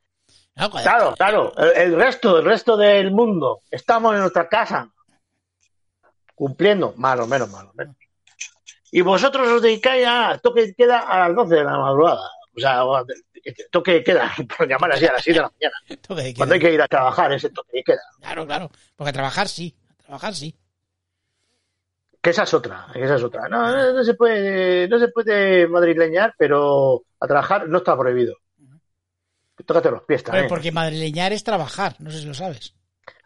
Claro, claro. El, el resto, el resto del mundo. Estamos en nuestra casa. Cumpliendo. Más o menos, más o menos. Y vosotros os dedicáis a toque de queda a las 12 de la madrugada. O sea, toque de queda, por llamar así, a las 6 de la mañana. Cuando hay que ir a trabajar, ese toque de queda. Claro, claro. Porque a trabajar sí. A trabajar sí. Que esa es otra, esa es otra. No, no, no se puede, no se puede madrileñar, pero a trabajar no está prohibido. Tócate los pies Pero también. porque madrileñar es trabajar. No sé si lo sabes.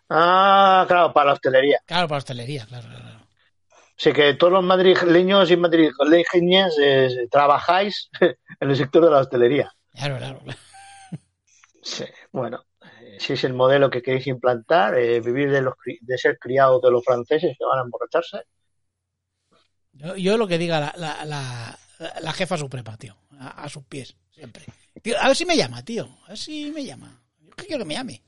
Ah, claro, para la hostelería. Claro, para hostelería, claro, claro. Sé que todos los madrileños y madrileñas eh, trabajáis en el sector de la hostelería. Claro, claro, claro. Sí, bueno, eh, si es el modelo que queréis implantar, eh, vivir de, los, de ser criados de los franceses que van a emborracharse. Yo, yo lo que diga la, la, la, la jefa suprema, tío. A, a sus pies, siempre. Tío, a ver si me llama, tío. A ver si me llama. Yo que quiero que me llame.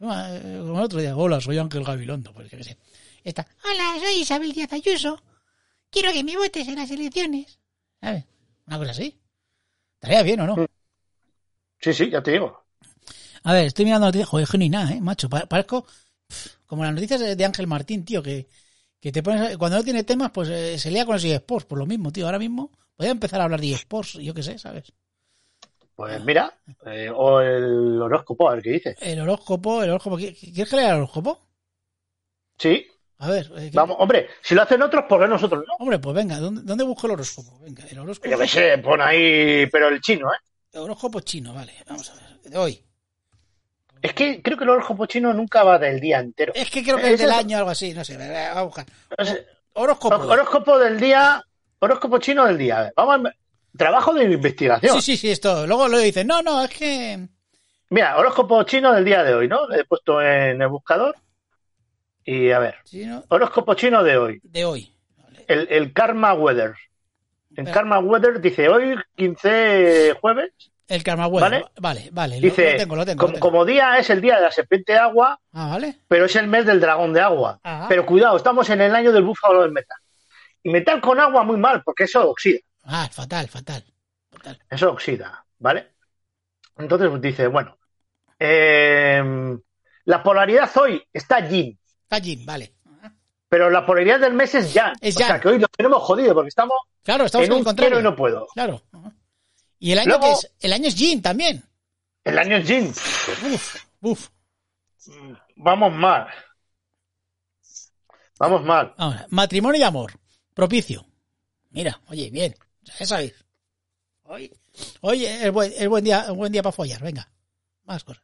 Eh, Como el otro día. Hola, soy Ángel Gabilondo. Pues qué sé. Esta. Hola, soy Isabel Díaz Ayuso. Quiero que me votes en las elecciones. ¿Sabes? Una cosa así. Estaría bien, ¿o no? Sí, sí, ya te digo. A ver, estoy mirando noticias. Joder, es que ni nada, ¿eh? Macho, pa- parezco como las noticias de Ángel Martín, tío, que, que te pones... a- Cuando no tiene temas, pues eh, se lía con los eSports. Por lo mismo, tío. Ahora mismo podría empezar a hablar de eSports, yo qué sé, ¿sabes? Pues mira, eh, o el horóscopo, a ver qué dice. El horóscopo, el horóscopo... ¿qui- ¿Quieres que lea el horóscopo? Sí, A ver. eh, ¿qué- vamos, hombre, si lo hacen otros, ¿por qué nosotros no? Hombre, pues venga, ¿dónde, dónde busco el horóscopo? Venga, el horóscopo... Yo qué sé, pon ahí, pero el chino, ¿eh? El horóscopo chino, vale. Vamos a ver. De hoy. Es que creo que el horóscopo chino nunca va del día entero. Es que creo que es del año o algo así. No sé, vamos a buscar. Horóscopo. horóscopo del día, horóscopo chino del día. Vamos a, trabajo de investigación. Sí, sí, sí, esto. Luego lo dicen, no, no, es que... Mira, horóscopo chino del día de hoy, ¿no? He puesto en el buscador. Y a ver, Chino horóscopo chino de hoy. de hoy. El, el Karma Weather. En. Karma Weather dice hoy, 15 jueves, El karma bueno. ¿Vale? Vale, vale. dice, lo tengo, lo tengo. como, lo tengo. como día es el día de la serpiente de agua, Ah, vale. pero es el mes del dragón de agua. Ah. Pero cuidado, estamos en el año del búfalo del metal. Y metal con agua muy mal, porque eso oxida. Ah, fatal, fatal. fatal. Eso oxida, ¿vale? Entonces pues, dice, bueno, eh, la polaridad hoy está yin, Fallín, vale. pero la polaridad del mes es yang. Es o sea que hoy lo tenemos jodido, porque estamos Claro, estamos en un contrario. y no puedo. Claro. Y el año Luego- que es, el año es Jin también. El año es yin. Uf, uf. Vamos mal. Vamos mal. Vamos, a ver. matrimonio y amor. Propicio. Mira, oye, bien. Ya sabéis. Hoy, hoy es buen, es buen día, un buen día para follar. Venga. Más cosas.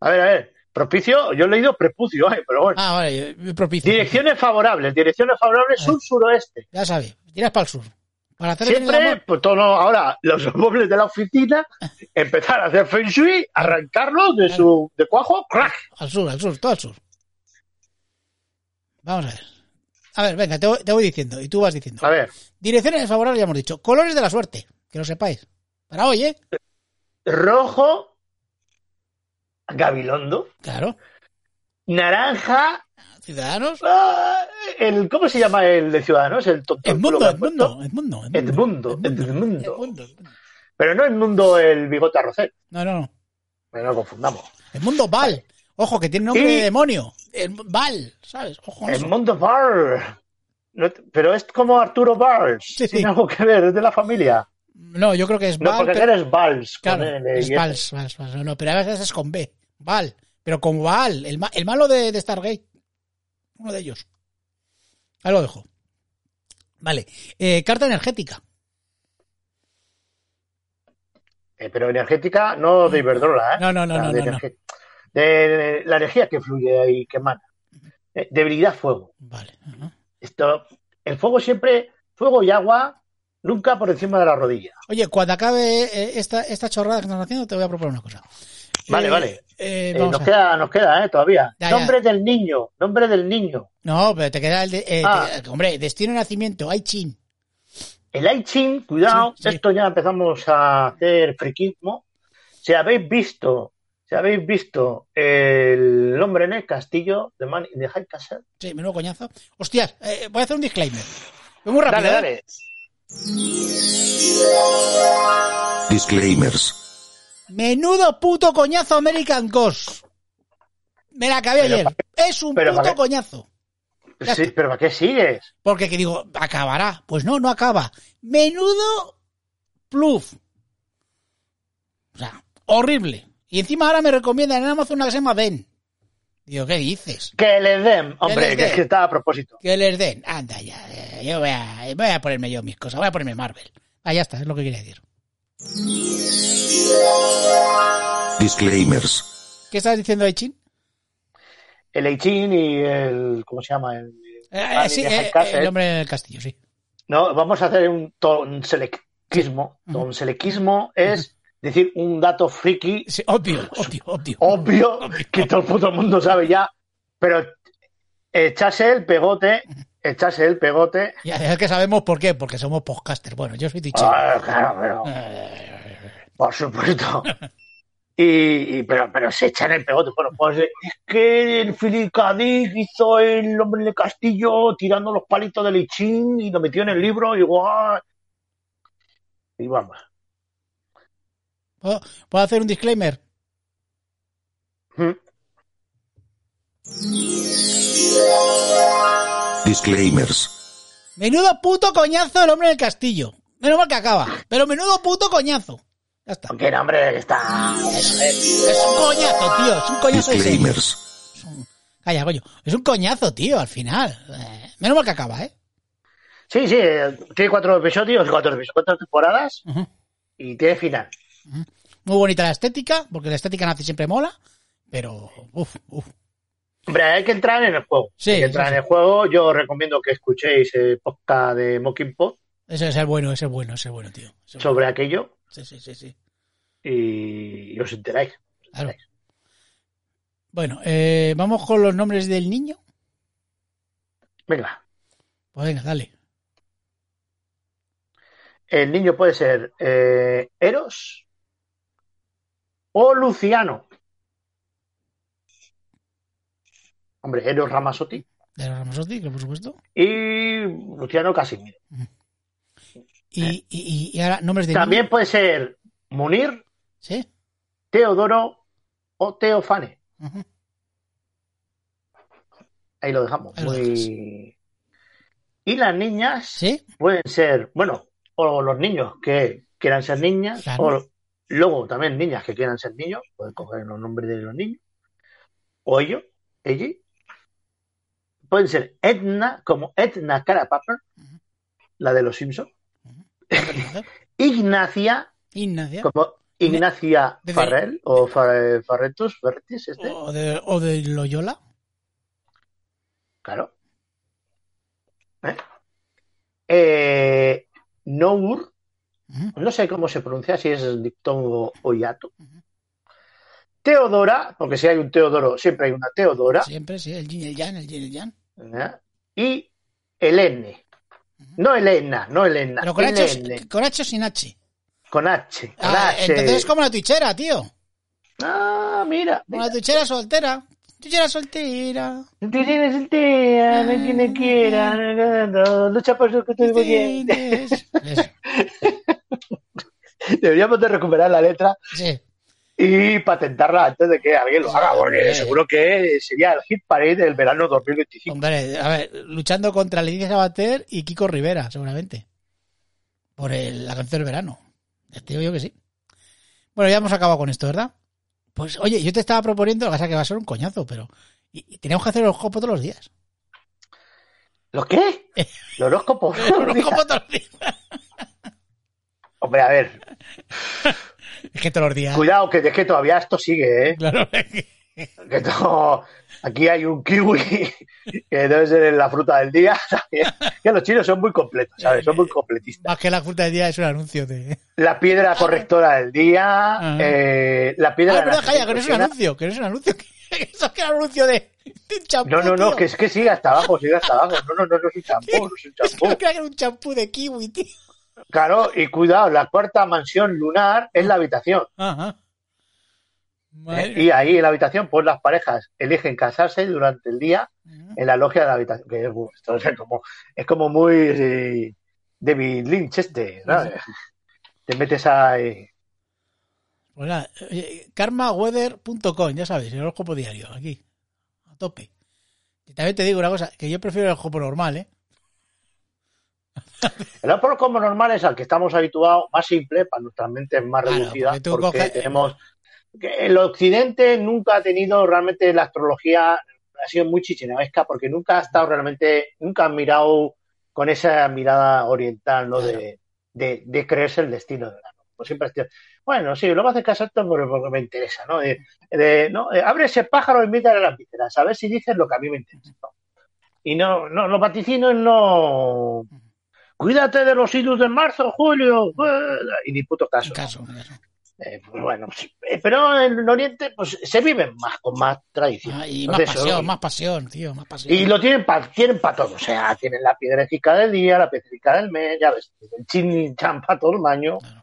A ver, a ver. Propicio, yo he leído prepucio, eh, pero bueno. Ah, vale, eh, propicio. Direcciones favorables, direcciones favorables sur-suroeste. Ya sabes, tiras para el sur. Para hacer Siempre, pues todo, ahora, los muebles de la oficina, empezar a hacer feng shui, arrancarlos de su de cuajo, crack. Al sur, al sur, todo al sur. Vamos a ver. A ver, venga, te voy, te voy diciendo y tú vas diciendo. A ver, Direcciones favorables, ya hemos dicho. Colores de la suerte, que lo sepáis. Para hoy, ¿eh? rojo, gabilondo, Claro. naranja, Ciudadanos. ah, el, ¿cómo se llama el de Ciudadanos? El tonto. Edmundo. Edmundo, Edmundo. Edmundo, Edmundo. Edmundo. Edmundo. Pero no el mundo el bigote arrocero, No, no, no. no lo confundamos. Edmundo Val. Ojo, que tiene nombre Y- de demonio. El Val, ¿sabes? Ojo El mundo. No te- pero es como Arturo Bars. Sí, sí. Tiene algo que ver, es de la familia. No, yo creo que es No, Val. porque pero- eres con Claro, es S. Vals, Vals, Vals. No, pero a veces es con B. Val. Pero con Baal, el, ma- el malo de, de Stargate. Uno de ellos. Ahí lo dejo. Vale. Eh, carta energética. Eh, pero energética, no de Iberdrola, ¿eh? No, no, no, no, de, no, no. energe- de la energía que fluye ahí, que emana. Eh, debilidad, fuego. Vale. Esto, el fuego siempre, fuego y agua, nunca por encima de la rodilla. Oye, cuando acabe eh, esta, esta chorrada que estamos haciendo, te voy a proponer una cosa. Vale, Eh, vale. eh, Eh, vamos nos, a- queda, nos queda, ¿eh? Todavía. Ya, ya. nombre del niño, nombre del niño. No, pero te queda el de. eh, Ah. te- hombre, destino de nacimiento, hay chin. El Aichin, cuidado, Sí, sí. esto ya empezamos a hacer friquismo. Si habéis visto, si habéis visto el hombre en el castillo de Man the High Castle, Sí, menudo coñazo. Hostias, eh, voy a hacer un disclaimer. Muy rápido. dale, dale. Disclaimers. Menudo puto coñazo American Ghost. Me la acabé Pero ayer. Es un pero puto coñazo. Sí, pero ¿para qué sigues? Porque que digo, acabará. Pues no, no acaba. Menudo pluf. O sea, horrible. Y encima ahora me recomiendan en Amazon una que se llama Ben. Digo, ¿qué dices? Que le den, hombre, les den. que está a propósito. Que les den. Anda ya. Yo voy a, voy a ponerme yo mis cosas. Voy a ponerme Marvel. Ah, ya está, es lo que quería decir. Disclaimers. ¿Qué estás diciendo, Aichin? El Aichin y el. ¿Cómo se llama? El, Eh, sí, eh, Castle. el hombre en el castillo, sí. No, vamos a hacer un tonselectismo. Ujú. Tonselectismo es decir un dato friki Sí, obvio, obvio, obvio. obvio Obvio. que todo el puto mundo sabe ya, pero echarse el pegote, echarse el pegote. Ya es que sabemos por qué, porque somos podcasters. Bueno, yo soy Twitch. Ah, claro, pero, Eh, por supuesto. Y, y- pero, pero se echan el pegote. Bueno, pues es que el Philip hizo el hombre el castillo tirando los palitos del Ichín y lo metió en el libro igual. Y vamos. ¿Puedo, puedo hacer un disclaimer? Mm. Disclaimers. Menudo puto coñazo el hombre en el castillo. Menos mal que acaba. Pero menudo puto coñazo. Ya está. Porque el hombre está. Es un coñazo, tío. Es un coñazo de. Disclaimers. Es un- Calla, coño. Es un coñazo, tío, al final. Eh, menos mal que acaba, ¿eh? Sí, sí, tiene cuatro episodios, cuatro episodios, cuatro temporadas y tiene final. Muy bonita la estética, porque la estética nazi siempre mola. Pero, uff, uff. Hombre, hay que entrar en el juego. Sí, hay que entrar sí, en el juego. Yo recomiendo que escuchéis el podcast de Mocking Pod Ese es el bueno, ese es bueno, ese es bueno, tío. Ese bueno. sobre aquello Sí, sí, sí, sí. y, os enteráis. Claro. Bueno, eh, vamos con los nombres del niño. Venga, Pues venga, dale. el niño puede ser eh, Eros o Luciano. Hombre, Eros Ramazotti De los Ramazotti, que por supuesto. y Luciano Casimiro. Y, y, y- y ahora, nombres de También puede ser Munir, Sí. Teodoro o Teofane. Ahí lo dejamos. Ahí Muy... Y las niñas Sí. pueden ser, bueno, o los niños que quieran ser niñas, Claro. o luego también niñas que quieran ser niños, pueden coger los nombres de los niños, o ellos, ella. Pueden ser Edna, como Edna Carapapper, Ujú. la de los Simpsons. Ignacia. Ignacia, Ignacia. como Ignacia De- de- Farrell, o Fa- Farretus, Ferretis, este. O de, o de Loyola. Claro. ¿Eh? Eh, Nour, no sé cómo se pronuncia, si es diptongo o hiato. Teodora, porque si hay un Teodoro, siempre hay una Teodora. Siempre, sí, el yin y el yang, el yin y el yang. ¿eh? Y Helene. No Elena, no Elena. Pero con H, con H o sin H. Con H. Con Ah, H. entonces es como la tuichera, tío. Ah, mira. Como la tuichera soltera. Tuichera soltera. El tía, no hay quien te quiera, no, no, lucha por su que tú Deberíamos de recuperar la letra Sí. Y patentarla antes de que alguien lo haga, porque seguro que sería el hit parade del verano 2025. Hombre, a ver, luchando contra Leticia Sabater y Kiko Rivera, seguramente. Por el- la canción del verano. Te digo yo que sí. Bueno, ya hemos acabado con esto, ¿verdad? Pues oye, yo te estaba proponiendo, lo que pasa que va a ser un coñazo, pero. Y, y tenemos que hacer el horóscopo todos los días. ¿Lo qué? ¿El horóscopo? El horóscopo todos los días. Hombre, a ver, Es que todos los días. cuidado, que es que todavía esto sigue, ¿eh? Claro, es que- todo- Aquí hay un kiwi que debe ser la fruta del día. ¿sabes? Que los chinos son muy completos, ¿sabes? Son muy completistas. más que la fruta del día es un anuncio de. La piedra correctora del día, Ajá. eh, la Ah, piedra... verdad, la calla, que no es un anuncio, que no es un anuncio. Eso es que anuncio de, de champú. No, no, no, tío. que es que sigue hasta abajo, sigue hasta abajo. No, no, no, no es un champú, no es un Es champú. creía que era un champú de kiwi, tío. Claro, y cuidado, la cuarta mansión lunar es la habitación. Ajá. ¿eh? Y ahí en la habitación, pues las parejas eligen casarse durante el día en la logia de la habitación. Que es, esto es como, es como muy eh, David Lynch este, ¿sabes? Te metes ahí. Pues nada, oye, karmaweather.com, ya sabéis, el horóscopo diario, aquí, a tope. Y también te digo una cosa, que yo prefiero el horóscopo normal, ¿eh? El horóscopo como normal es al que estamos habituados, más simple, para nuestras mentes más Claro, reducidas, porque coges- tenemos... el occidente nunca ha tenido realmente la astrología, ha sido muy chichinesca, porque nunca ha estado realmente, nunca han mirado con esa mirada oriental, ¿no? Claro. De, de, de creerse el destino de la pues siempre bueno, sí, lo vas a casar porque, porque me interesa, ¿no? De, de- ¿no? Eh, abre ese pájaro y mítale las vísceras, a ver si dices lo que a mí me interesa. ¿no? Y no, no, los vaticinios no. Cuídate de los idus de marzo, julio, y ni puto caso. Caso. Eh, pues bueno, eh, pero en el Oriente pues se viven más, con más tradición. Ah, y más Entonces, pasión, más pasión, tío, más pasión. Y lo tienen para tienen pa todo, o sea, tienen la piedrecica del día, la piedrecica del mes, ya ves, el chin chan para todo el año. Claro.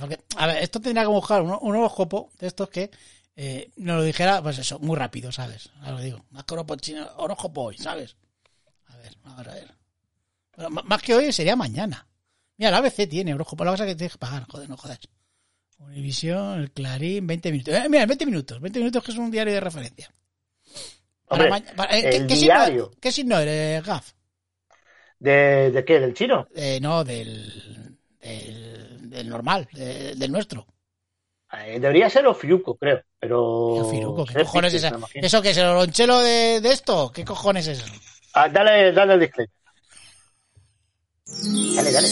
Porque, a ver, esto tendría que buscar un, un horóscopo de estos que eh, nos lo dijera, pues eso, muy rápido, ¿sabes? Ahora lo digo, más que horóscopo chino, horóscopo hoy, ¿sabes? A ver, a ver, a ver. M- más que hoy sería mañana. Mira, la ABC tiene horóscopo, la cosa que tienes que pagar, joder, no jodas. Univisión, el Clarín, 20 minutos. Eh, mira, 20 minutos, 20 minutos que es un diario de referencia. Hombre, para- eh, ¿qué, qué signo-. ¿Qué signo eres, Gaf? ¿De, de qué? ¿Del chino? Eh, no, del, del, del normal, de- del nuestro. Eh, debería ser Ofiuco, creo, pero... Yo, Firuco, ¿qué cojones es imagino. ¿Eso que es el oronchelo de, de esto? ¿Qué cojones es eso? Ah, dale, dale el disclaimer. Dale, dale.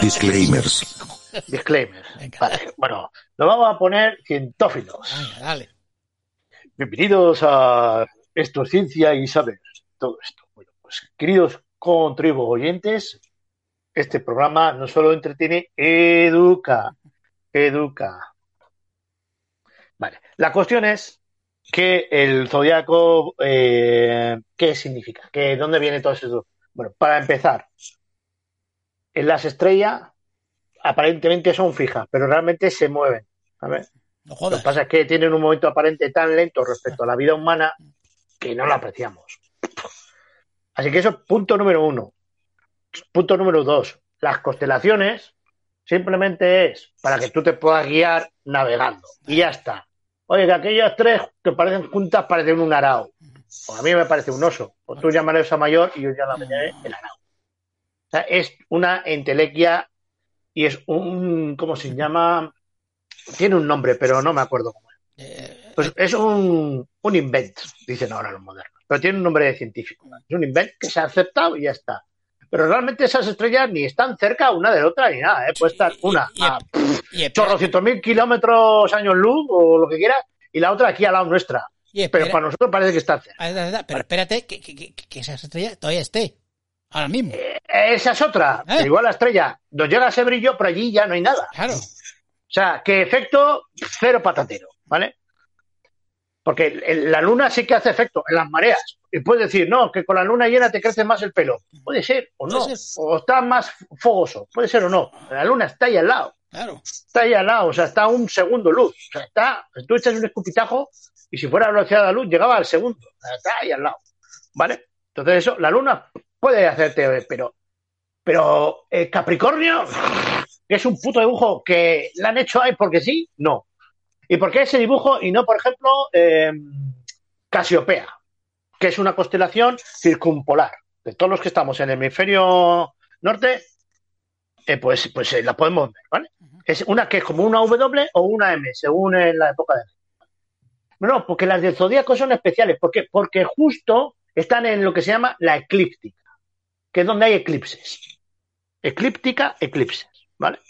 Disclaimers. Disclaimer. Venga. Vale, bueno, lo vamos a poner cientófilos. venga, dale. Bienvenidos a Esto es Ciencia y Saber. Todo esto. Bueno, pues queridos contribuyentes, este programa no solo entretiene, educa. Educa. Vale, la cuestión es que el zodiaco, eh, ¿qué significa? ¿Qué, ¿Dónde viene todo eso? Bueno, para empezar, en las estrellas aparentemente son fijas, pero realmente se mueven. No Lo que pasa es que tienen un momento aparente tan lento respecto a la vida humana que no lo apreciamos. Así que eso es punto número uno. Punto número dos. Las constelaciones simplemente es para que tú te puedas guiar navegando. Y ya está. Oye, que aquellas tres que parecen juntas parecen un arao. O a mí me parece un oso. O tú llamaré esa mayor y yo ya la llamaré el arao. O sea, es una entelequia y es un, ¿cómo se llama? Tiene un nombre, pero no me acuerdo cómo es. Eh, Pues es un, un invent, dicen ahora los modernos. Pero tiene un nombre científico. Es un invent que se ha aceptado y ya está. Pero realmente esas estrellas ni están cerca una de la otra ni nada. ¿eh? Puede estar una a chorrocientos mil kilómetros años luz o lo que quieras y la otra aquí al lado nuestra. Y Pero para nosotros parece que está cerca. Ah, Pero espérate, que, que, que, que esa estrella todavía esté. Ahora mismo. Esa es otra. ¿Eh? Que Igual la estrella nos llega ese brillo, pero allí ya no hay nada. Claro. O sea, que efecto cero patatero, ¿vale? Porque la luna sí que hace efecto en las mareas. Y puedes decir, no, que con la luna llena te crece más el pelo. Puede ser o no. Ser. O está más fogoso. Puede ser o no. La luna está ahí al lado. Claro. Está ahí al lado. O sea, está a un segundo luz. O sea, está. Tú echas un escupitajo y si fuera la velocidad de la luz llegaba al segundo. Ahí al lado. ¿Vale? Entonces, eso, la luna puede hacerte, pero. Pero eh, Capricornio, que es un puto dibujo que le han hecho ahí porque sí, no. ¿Y por qué ese dibujo y no, por ejemplo, eh, Casiopea, que es una constelación circumpolar? De todos los que estamos en el hemisferio norte, eh, pues, pues eh, la podemos ver, ¿vale? Es una que es como una W o una M, según en la época de. No, porque las del zodíaco son especiales. ¿Por qué? Porque justo están en lo que se llama la eclíptica, que es donde hay eclipses. Eclíptica, eclipses, ¿vale?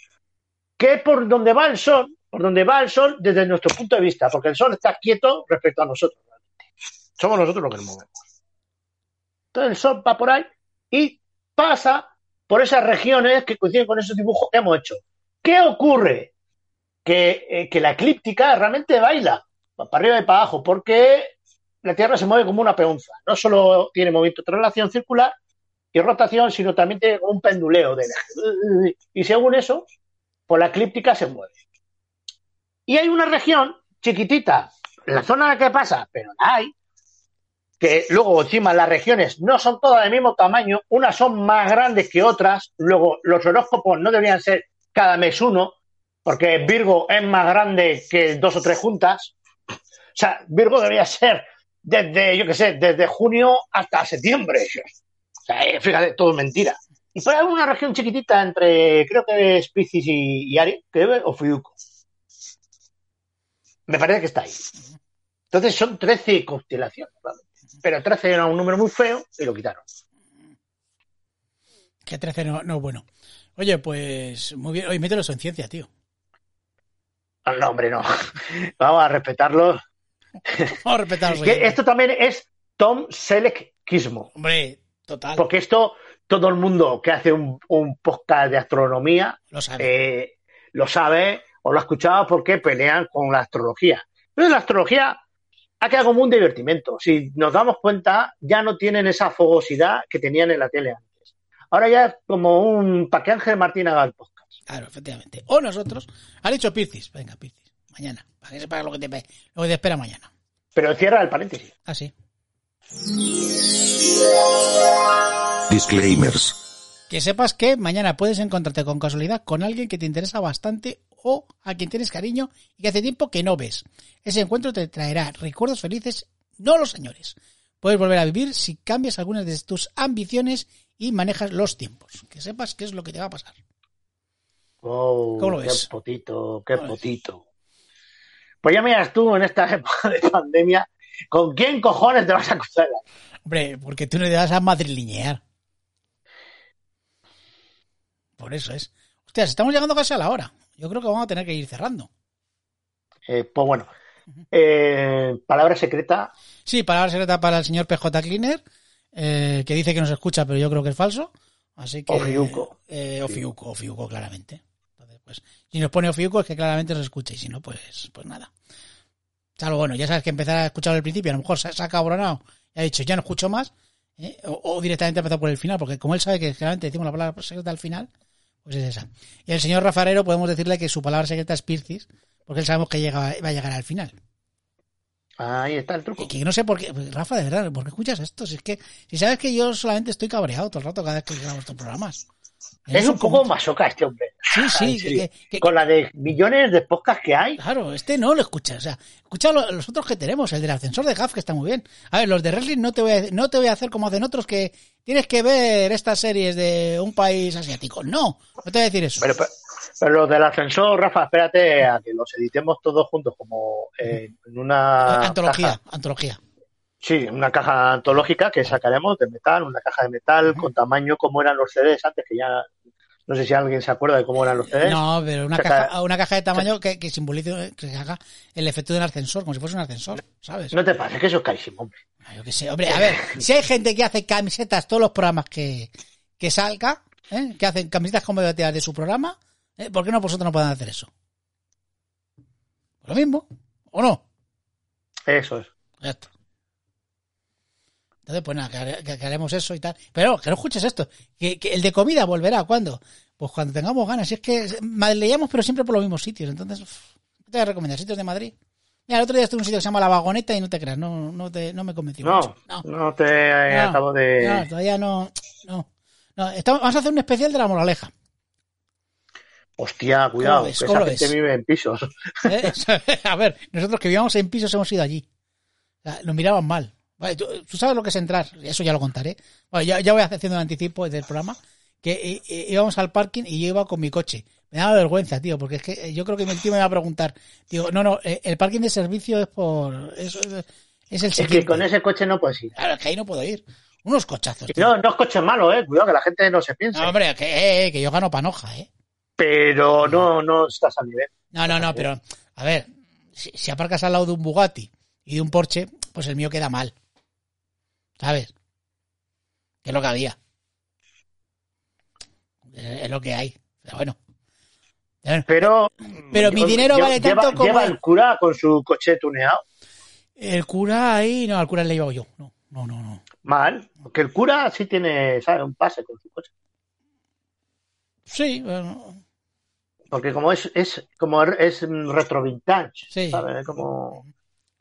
Que es por donde va el sol, por donde va el sol desde nuestro punto de vista, porque el sol está quieto respecto a nosotros. Somos nosotros los que nos movemos. Entonces el sol va por ahí y pasa por esas regiones que coinciden con esos dibujos que hemos hecho. ¿Qué ocurre? Que, eh, que la eclíptica realmente baila, para arriba y para abajo, porque la Tierra se mueve como una peonza. No solo tiene movimiento de traslación circular y rotación, sino también tiene un penduleo del eje. Y según eso, pues la eclíptica se mueve. Y hay una región chiquitita, la zona en la que pasa, pero la hay, que luego encima las regiones no son todas del mismo tamaño, unas son más grandes que otras, luego los horóscopos no deberían ser cada mes uno, porque Virgo es más grande que dos o tres juntas. O sea, Virgo debería ser desde, yo qué sé, desde junio hasta septiembre. O sea, eh, fíjate, todo mentira. Y hay una región chiquitita entre, creo que es Piscis y, y Aries, que es Ofiuco. Me parece que está ahí. Entonces son 13 constelaciones, ¿vale? Pero 13 era un número muy feo y lo quitaron. Que 13 no, no bueno. Oye, pues muy bien. Oye, mételo eso en ciencia, tío. No, hombre, no. Vamos a respetarlo. Vamos a respetar los Que oyentes. esto también es Tom Selleckismo. Hombre, total. Porque esto, todo el mundo que hace un, un podcast de astronomía Lo sabe. eh, lo sabe o lo ha escuchado porque pelean con la astrología. Pero la astrología ha quedado como un divertimento. Si nos damos cuenta, ya no tienen esa fogosidad que tenían en la tele antes. Ahora ya es como un... para que Ángel Martín haga el podcast. Claro, efectivamente. O nosotros. Ha dicho Piscis. Venga, Piscis. Mañana. Para que sepas lo que te, lo que te espera mañana. Pero cierra el paréntesis. Ah, sí. Disclaimers. Que sepas que mañana puedes encontrarte con casualidad con alguien que te interesa bastante o a quien tienes cariño y que hace tiempo que no ves. Ese encuentro te traerá recuerdos felices, no los señores. Puedes volver a vivir si cambias algunas de tus ambiciones y manejas los tiempos. Que sepas qué es lo que te va a pasar. Oh, ¿Cómo lo qué ves? potito, qué ¿Cómo lo ves? potito. Pues ya miras tú en esta época de pandemia, ¿con quién cojones te vas a cruzar? Hombre, porque tú no te vas a madrileñear. Por eso es. Hostias, estamos llegando casi a la hora. Yo creo que vamos a tener que ir cerrando. Eh, pues bueno, eh, palabra secreta. Sí, palabra secreta para el señor PJ Cleaner, eh, que dice que nos escucha, pero yo creo que es falso. Así que. Ofiuco. Eh, Ofiuco, Ofiuco, claramente. Pues, si nos pone Ofiuco es que claramente nos escucha, y si no, pues, pues nada. Salvo, bueno, ya sabes que empezar a escuchar al principio, a lo mejor se, se ha cabronado y ha dicho, ya no escucho más, ¿eh? o, o directamente empezar por el final, porque como él sabe que generalmente decimos la palabra secreta al final, pues es esa. Y el señor Rafarero podemos decirle que su palabra secreta es Piscis, porque él sabemos que llega, va a llegar al final. Ahí está el truco. Y que no sé por qué, Rafa, de verdad, ¿por qué escuchas esto? Si es que, si sabes que yo solamente estoy cabreado todo el rato cada vez que grabamos estos programas. Es un poco masoca este hombre. Sí, sí, que- que- Con la de millones de podcasts que hay. Claro, este no lo escucha. O sea, escucha lo- los otros que tenemos, el del ascensor de Gaff, que está muy bien. A ver, los de wrestling no te voy a, no te voy a hacer como hacen otros que tienes que ver estas series de un país asiático. No, no te voy a decir eso. Pero, pero, pero los del ascensor, Rafa, espérate a que los editemos todos juntos como en una antología, antología. Sí, una caja antológica que sacaremos de metal, una caja de metal con tamaño como eran los CDs antes, que ya no sé si alguien se acuerda de cómo eran los CDs. No, pero una Saca- caja, una caja de tamaño que, que simbolice, que haga el efecto de un ascensor, como si fuese un ascensor, ¿sabes? No te pases, que eso es carísimo, hombre. Ah, Yo qué sé, hombre, a ver, si hay gente que hace camisetas todos los programas que, que salga, ¿eh? que hacen camisetas conmemorativas de su programa, ¿eh? ¿por qué no vosotros no pueden hacer eso? Lo mismo, ¿o no? Eso es. Ya está. Entonces, pues nada, que, hare- que- que haremos eso y tal. Pero que no escuches esto. Que, que el de comida volverá, ¿cuándo? Pues cuando tengamos ganas. Si es que leíamos, pero siempre por los mismos sitios. Entonces, uf, ¿qué te voy a recomendar? ¿Sitios de Madrid? Mira, el otro día estuve en un sitio que se llama La Vagoneta y no te creas, no, no, te, no me convenció No, mucho. no, No, te eh, No, acabo de. no, todavía no. No. no estamos- vamos a hacer un especial de la moraleja. Hostia, cuidado, ves? que ¿Cómo esa gente ves? vive en pisos. ¿eh? a ver, nosotros que vivíamos en pisos hemos ido allí. Nos miraban mal. Vale, tú, tú sabes lo que es entrar, eso ya lo contaré. Bueno, ya, ya voy haciendo un anticipo del programa. que eh, eh, íbamos al parking y yo iba con mi coche. Me daba vergüenza, tío, porque es que eh, yo creo que mi tío me va a preguntar. Digo, no, no, el parking de servicio es por. Es, es- el Es que con ese coche no puedes ir. Claro, es que ahí no puedo ir. Unos cochazos. Tío. No, no es coche malo, eh. Cuidado que la gente no se piensa. No, hombre, que, eh, que yo gano panoja, ¿eh? Pero no, no estás al nivel. No, no, no, pero, a ver, si, si aparcas al lado de un Bugatti y de un Porsche, pues el mío queda mal. ¿Sabes? Que es lo que había. Es, es lo que hay. Pero bueno. Pero. Pero mi dinero vale tanto lleva, como Lleva el- el cura con su coche tuneado. El cura ahí, no, al cura le llevo yo. No, no, no, no. Mal. Porque el cura sí tiene, ¿sabes? Un pase con su coche. Sí, bueno, Porque como es, es como es retro vintage, Sí. ¿sabes? Como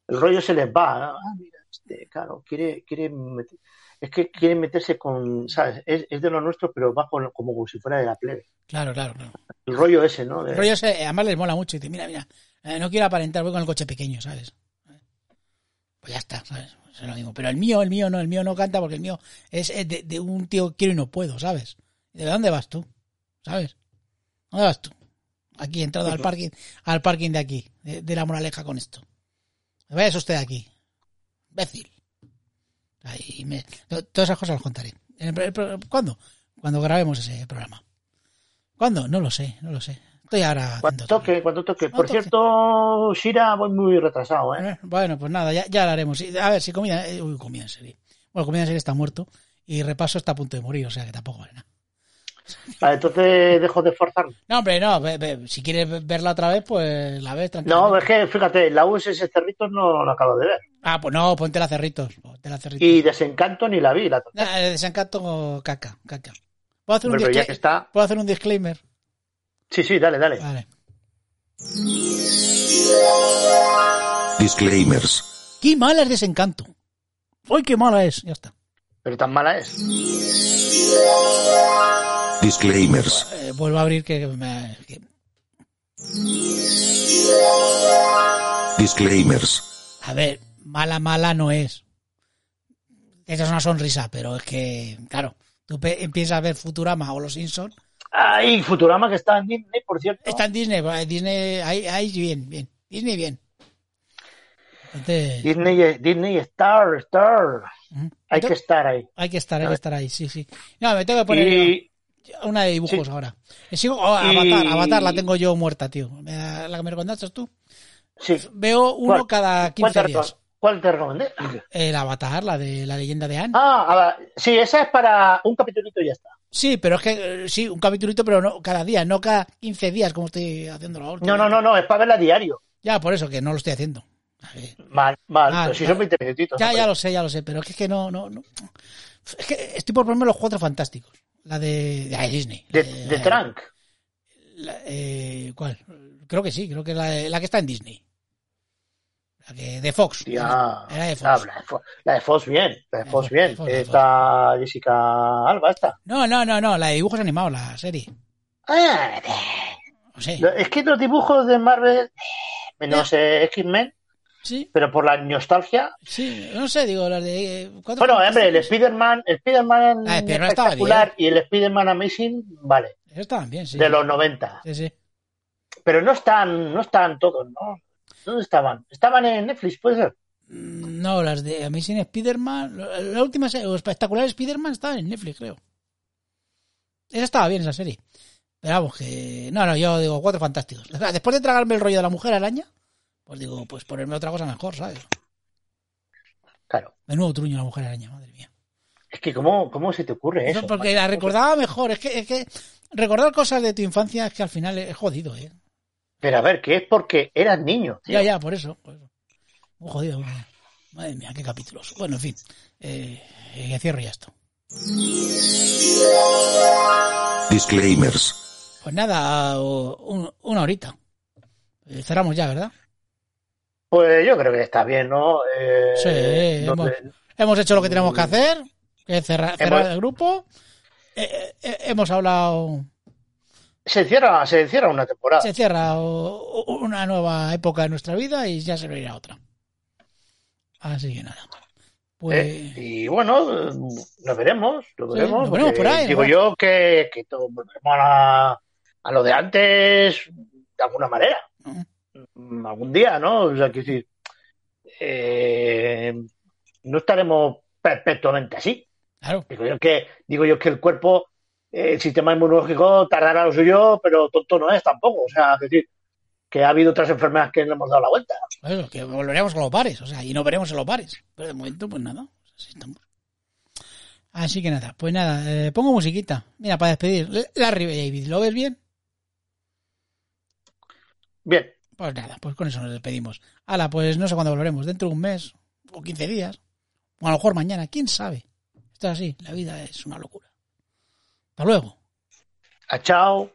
el rollo se les va. ¿no? Ah, mira, este, claro, quiere, quiere meter- es que quiere meterse con, ¿sabes? Es, es de lo nuestro, pero va con- como si fuera de la plebe. claro, claro, claro. El rollo ese, ¿no? De- El rollo ese, además les mola mucho. Y dice, mira, mira, eh, no quiero aparentar, voy con el coche pequeño, ¿sabes? Pues ya está, ¿sabes? Eso es lo mismo. Pero el mío, el mío no, el mío no canta porque el mío es eh, de, de un tío que quiero y no puedo, ¿sabes? ¿De dónde vas tú? ¿Sabes? ¿Dónde vas tú? Aquí, entrado al parking, al parking de aquí, de, de la moraleja con esto. Vaya usted aquí. Imbécil. Ahí me- to- todas esas cosas las contaré. Pro- ¿Cuándo? Cuando grabemos ese programa. ¿Cuándo? No lo sé, no lo sé. Estoy ahora Cuando toque, cuando toque. Por toque. cierto, Shira, voy muy retrasado, ¿eh? Eh, Bueno, pues nada, ya, ya lo haremos. A ver, si comida, eh, uy, comida en serie. Bueno, comida en serie está muerto y repaso está a punto de morir, o sea que tampoco vale nada. Vale, entonces dejo de esforzarme. No, hombre, no, ve- ve, si quieres verla otra vez, pues la ves tranquilo. No, es que, fíjate, la USS Cerritos no la acabo de ver. Ah, pues no, ponte la cerritos. Ponte la cerritos. Y Desencanto ni la vi. La... Nah, desencanto, caca, caca. ¿Puedo hacer, un Bueno, ya que está. ¿Puedo hacer un disclaimer? Sí, sí, dale, dale. Vale. Disclaimers. ¡Qué mala es desencanto! ¡Uy, qué mala es! Ya está. Pero tan mala es. Disclaimers. Eh, vuelvo a abrir que, me- que- Disclaimers. A ver, mala, mala no es. Esa es una sonrisa, pero es que, claro, tú empiezas a ver Futurama o Los Simpsons. Ay, Futurama que está en Disney, por cierto. Está en Disney, Disney, ahí, ahí bien, bien. Disney bien. Entonces, Disney, Disney Star, Star. Hay que estar ahí. hay que estar, hay que estar ahí, sí, sí. No, me tengo que poner Y una de dibujos Sí. ahora. Eh, Sigo, oh, Y- Avatar, Avatar la tengo yo muerta, tío. La que me recomendaste tú. sí. Veo uno cada ¿Cuál 15 te, días. Cuál te recomendé? El Avatar, la de la leyenda de Anne. Ah, sí, esa es para un capitulito y ya está. Sí, pero es que eh, sí, un capitulito, pero no cada día, no cada 15 días como estoy haciendo la última. No, no, no, no, es para verla diario. Ya, por eso que no lo estoy haciendo. Mal, mal, Ah, pero si son 20 minutitos. Ya, ¿no? ya lo sé, ya lo sé, pero es que, es que no, no, no. Es que estoy por ponerme los cuatro fantásticos. La de, de Disney. De, de Trunk. la- eh, ¿Cuál? Creo que sí, creo que es la, la que está en Disney. De Fox. Tía, Era de Fox. ah, la, de Fox bien, la de Fox bien. Está Jessica Alba, esta. No, no, no, no, la de dibujos animados, la serie. Ah, es que los dibujos de Marvel, menos eh, X-Men, Sí, pero por la nostalgia. sí, no sé, digo, las de. eh, Bueno, hombre, el. Spider-Man, el Spider-Man Ah, pero estaba espectacular y el Spider-Man Amazing, vale, Esos estaban bien, sí. de los 90. Sí, sí. Pero no están, no están todos, ¿no? ¿Dónde estaban? Estaban en Netflix, puede ser. Mm, No, las de Amazing Spider-Man. La última serie, o espectacular Spider-Man estaba en Netflix, creo. Esa estaba bien, esa serie. Pero vamos, que. No, no, yo digo, cuatro fantásticos. Después de tragarme el rollo de la mujer araña, pues digo, pues ponerme otra cosa mejor, ¿sabes? Claro. Menudo truño la mujer araña, madre mía. Es que, ¿cómo, cómo se te ocurre eso? Porque la recordaba mejor. Es que, es que recordar cosas de tu infancia es que al final es jodido, ¿eh? Pero a ver, que es porque eras niño. tío. Ya, ya, por eso. por eso. Muy jodido. madre- mía, qué capítulos. Bueno, en fin. Eh, eh, cierro ya esto. Disclaimers. Pues nada, un- una horita. Eh, cerramos ya, ¿verdad? Pues yo creo que está bien, ¿no? Eh, Sí, no hemos-. Hemos hecho lo que tenemos que hacer, que es cerrar, cerrar Hemos- el grupo. Eh, eh, hemos hablado, Se cierra, se cierra una temporada. se cierra o- o- una nueva época de nuestra vida y ya se lo irá otra. Así que nada. Pues. Eh, y bueno, nos veremos, nos Sí, veremos. por ahí, Digo ¿no? yo que, que todo volveremos a, la- a lo de antes de alguna manera. Mm, Algún día, ¿no? O sea, quiero decir, eh, no estaremos perpetuamente así. Claro. Digo yo que, digo yo que el cuerpo, el sistema inmunológico tardará lo suyo, pero tonto no es tampoco. O sea, es decir, que ha habido otras enfermedades que le hemos dado la vuelta. Eso, que volveremos con los pares, o sea, y no veremos en los pares. Pero de momento, pues nada, así estamos. Así que nada, pues nada, eh, pongo musiquita. Mira, para despedir. Larry David, ¿lo ves bien? Bien, Pues nada, pues con eso nos despedimos. Hala, pues no sé cuándo volveremos, dentro de un mes o 15 días. O a lo mejor mañana, quién sabe. Esto es así, la vida es una locura. Hasta luego. A chao.